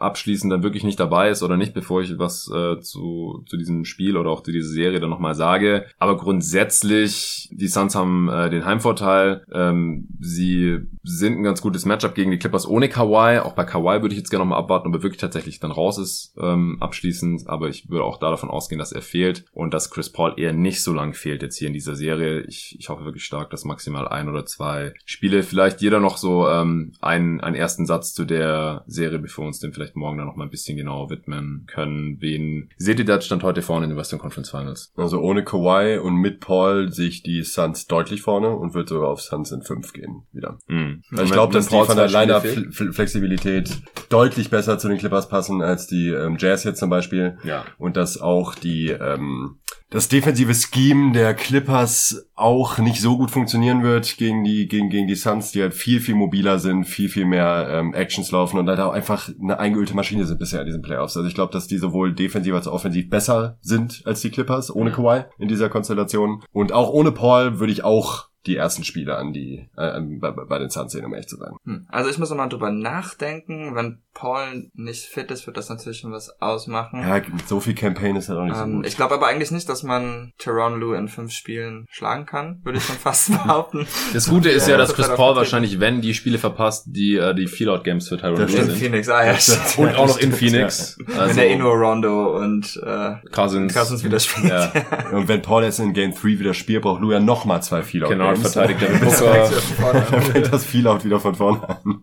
abschließend dann wirklich nicht dabei ist oder nicht, bevor ich was äh, zu, zu diesem Spiel oder auch zu dieser Serie dann nochmal sage. Aber grundsätzlich, die Suns haben äh, den Heimvorteil. Ähm, sie sind ein ganz gutes Matchup gegen die Clippers ohne Kawhi. Auch bei Kawhi würde ich jetzt gerne nochmal abwarten, ob er wirklich tatsächlich dann raus ist ähm, abschließend. Aber ich würde auch da davon ausgehen, dass er fehlt und dass Chris Paul eher nicht so lang fehlt jetzt hier in dieser Serie. Ich, ich hoffe wirklich stark, dass maximal ein oder zwei Spiele, vielleicht jeder noch so ähm, einen, einen ersten Satz zu der Serie, bevor wir uns dem vielleicht morgen dann noch mal ein bisschen genauer widmen können. Wen seht ihr da stand heute vorne in den Western Conference Finals? Also ohne Kawhi und mit Paul sehe ich die Suns deutlich vorne und würde sogar auf Suns in 5 gehen wieder. Hm. Also ich glaube, dass die von der Line-Up-Flexibilität deutlich besser zu den Clippers passen als die ähm, Jazz jetzt zum Beispiel. Ja. Und dass auch die ähm, das defensive Scheme der Clippers auch nicht so gut funktionieren wird gegen die gegen gegen die Suns, die halt viel viel mobiler sind, viel viel mehr ähm, Actions laufen und halt auch einfach eine eingeölte Maschine sind bisher in diesen Playoffs. Also ich glaube, dass die sowohl defensiv als auch offensiv besser sind als die Clippers ohne. Kawhi in dieser Konstellation und auch ohne Paul würde ich auch die ersten Spiele an die äh, bei, bei den sehen, um ehrlich zu sein. Hm. Also ich muss nochmal drüber nachdenken. Wenn Paul nicht fit ist, wird das natürlich schon was ausmachen. Ja, so viel Campaign ist halt auch nicht so Ähm, gut. ich glaube aber eigentlich nicht, dass man Teron Lou in fünf Spielen schlagen kann, würde ich schon fast *laughs* behaupten. Das Gute ist ja, Ja, dass das Chris Paul wahrscheinlich, wenn die Spiele verpasst, die äh, die Feelout Games für Tyron Das Lue in sind. Phoenix, ah ja. Das- Und auch noch in Phoenix. Wenn Also der eh nur Rondo und äh, Cousins. Cousins wieder spielt. Ja. Und wenn Paul jetzt in Game 3 wieder spielt, braucht Lou ja nochmal zwei Feelout Genau, Games. verteidigt er Das *laughs* Booker. Dann *laughs* an. fängt das Feelout wieder von vorne an.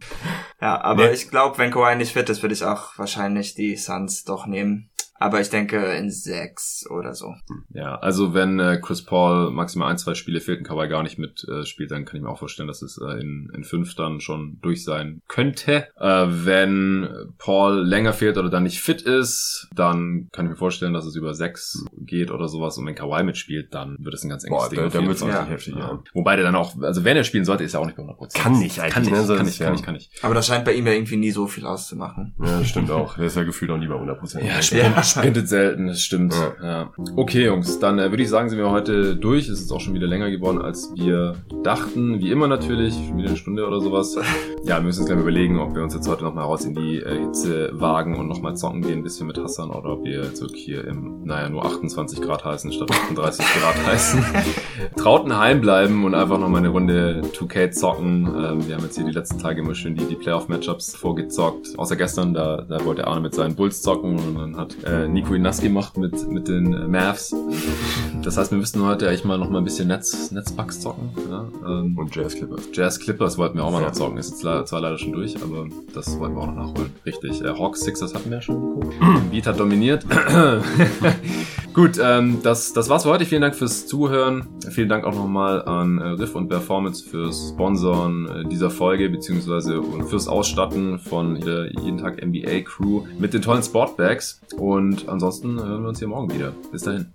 Ja, aber Nee. ich glaube, wenn Kawhi nicht fit ist, würde ich auch wahrscheinlich die Suns doch nehmen. Aber ich denke in sechs oder so. Ja, also wenn äh, Chris Paul maximal ein, zwei Spiele fehlt und Kawhi gar nicht mit äh, spielt, dann kann ich mir auch vorstellen, dass es äh, in, in fünf dann schon durch sein könnte. Äh, wenn Paul länger fehlt oder dann nicht fit ist, dann kann ich mir vorstellen, dass es über sechs geht oder sowas. Und wenn Kawhi mitspielt, dann wird es ein ganz enges Boah, Ding. da, auf da jeden wird's Fall. richtig Ja. heftig, ja. Ja. Wobei der dann auch, also wenn er spielen sollte, ist er auch nicht bei 100%. Kann nicht eigentlich, Kann nicht, ne? Kann nicht, kann nicht, kann nicht. Aber das scheint bei ihm ja irgendwie nie so viel auszumachen. Ja, stimmt auch. Der ist ja gefühlt auch nie bei 100%. Ja, sprint, Ja. Sprintet selten, das stimmt. Ja. Okay, Jungs, dann äh, würde ich sagen, sind wir heute durch. Es ist auch schon wieder länger geworden, als wir dachten. Wie immer natürlich, schon wieder eine Stunde oder sowas. *laughs* Ja, wir müssen uns gleich überlegen, ob wir uns jetzt heute nochmal raus in die äh, Hitze wagen und nochmal zocken gehen, ein bisschen mit Hassan, oder ob wir jetzt wirklich hier im, naja, nur 28 Grad heißen statt 38 Grad *laughs* heißen. Trautenheim bleiben und einfach nochmal eine Runde 2K zocken. Ähm, wir haben jetzt hier die letzten Tage immer schön die, die Playoff-Matchups vorgezockt. Außer gestern, da, da wollte Arne mit seinen Bulls zocken und dann hat äh, Nico ihn nass gemacht mit, mit den äh, Mavs. Das heißt, wir müssten heute eigentlich mal noch mal ein bisschen Netz, Netzbugs zocken. Ja? Ähm, Und Jazz Clippers. Jazz Clippers wollten wir auch mal Ja. noch zocken. Ist jetzt zwar leider schon durch, aber das wollten wir auch noch nachholen. Richtig. Äh, Hawks Sixers hatten wir ja schon geguckt. *clears throat* Beat hat dominiert. *clears throat* Gut, ähm, das, das war's für heute. Vielen Dank fürs Zuhören. Vielen Dank auch nochmal an äh, Riff und Performance fürs Sponsoren äh, dieser Folge, beziehungsweise und fürs Ausstatten von der jeden Tag NBA Crew mit den tollen Sportbags. Und ansonsten hören wir uns hier morgen wieder. Bis dahin.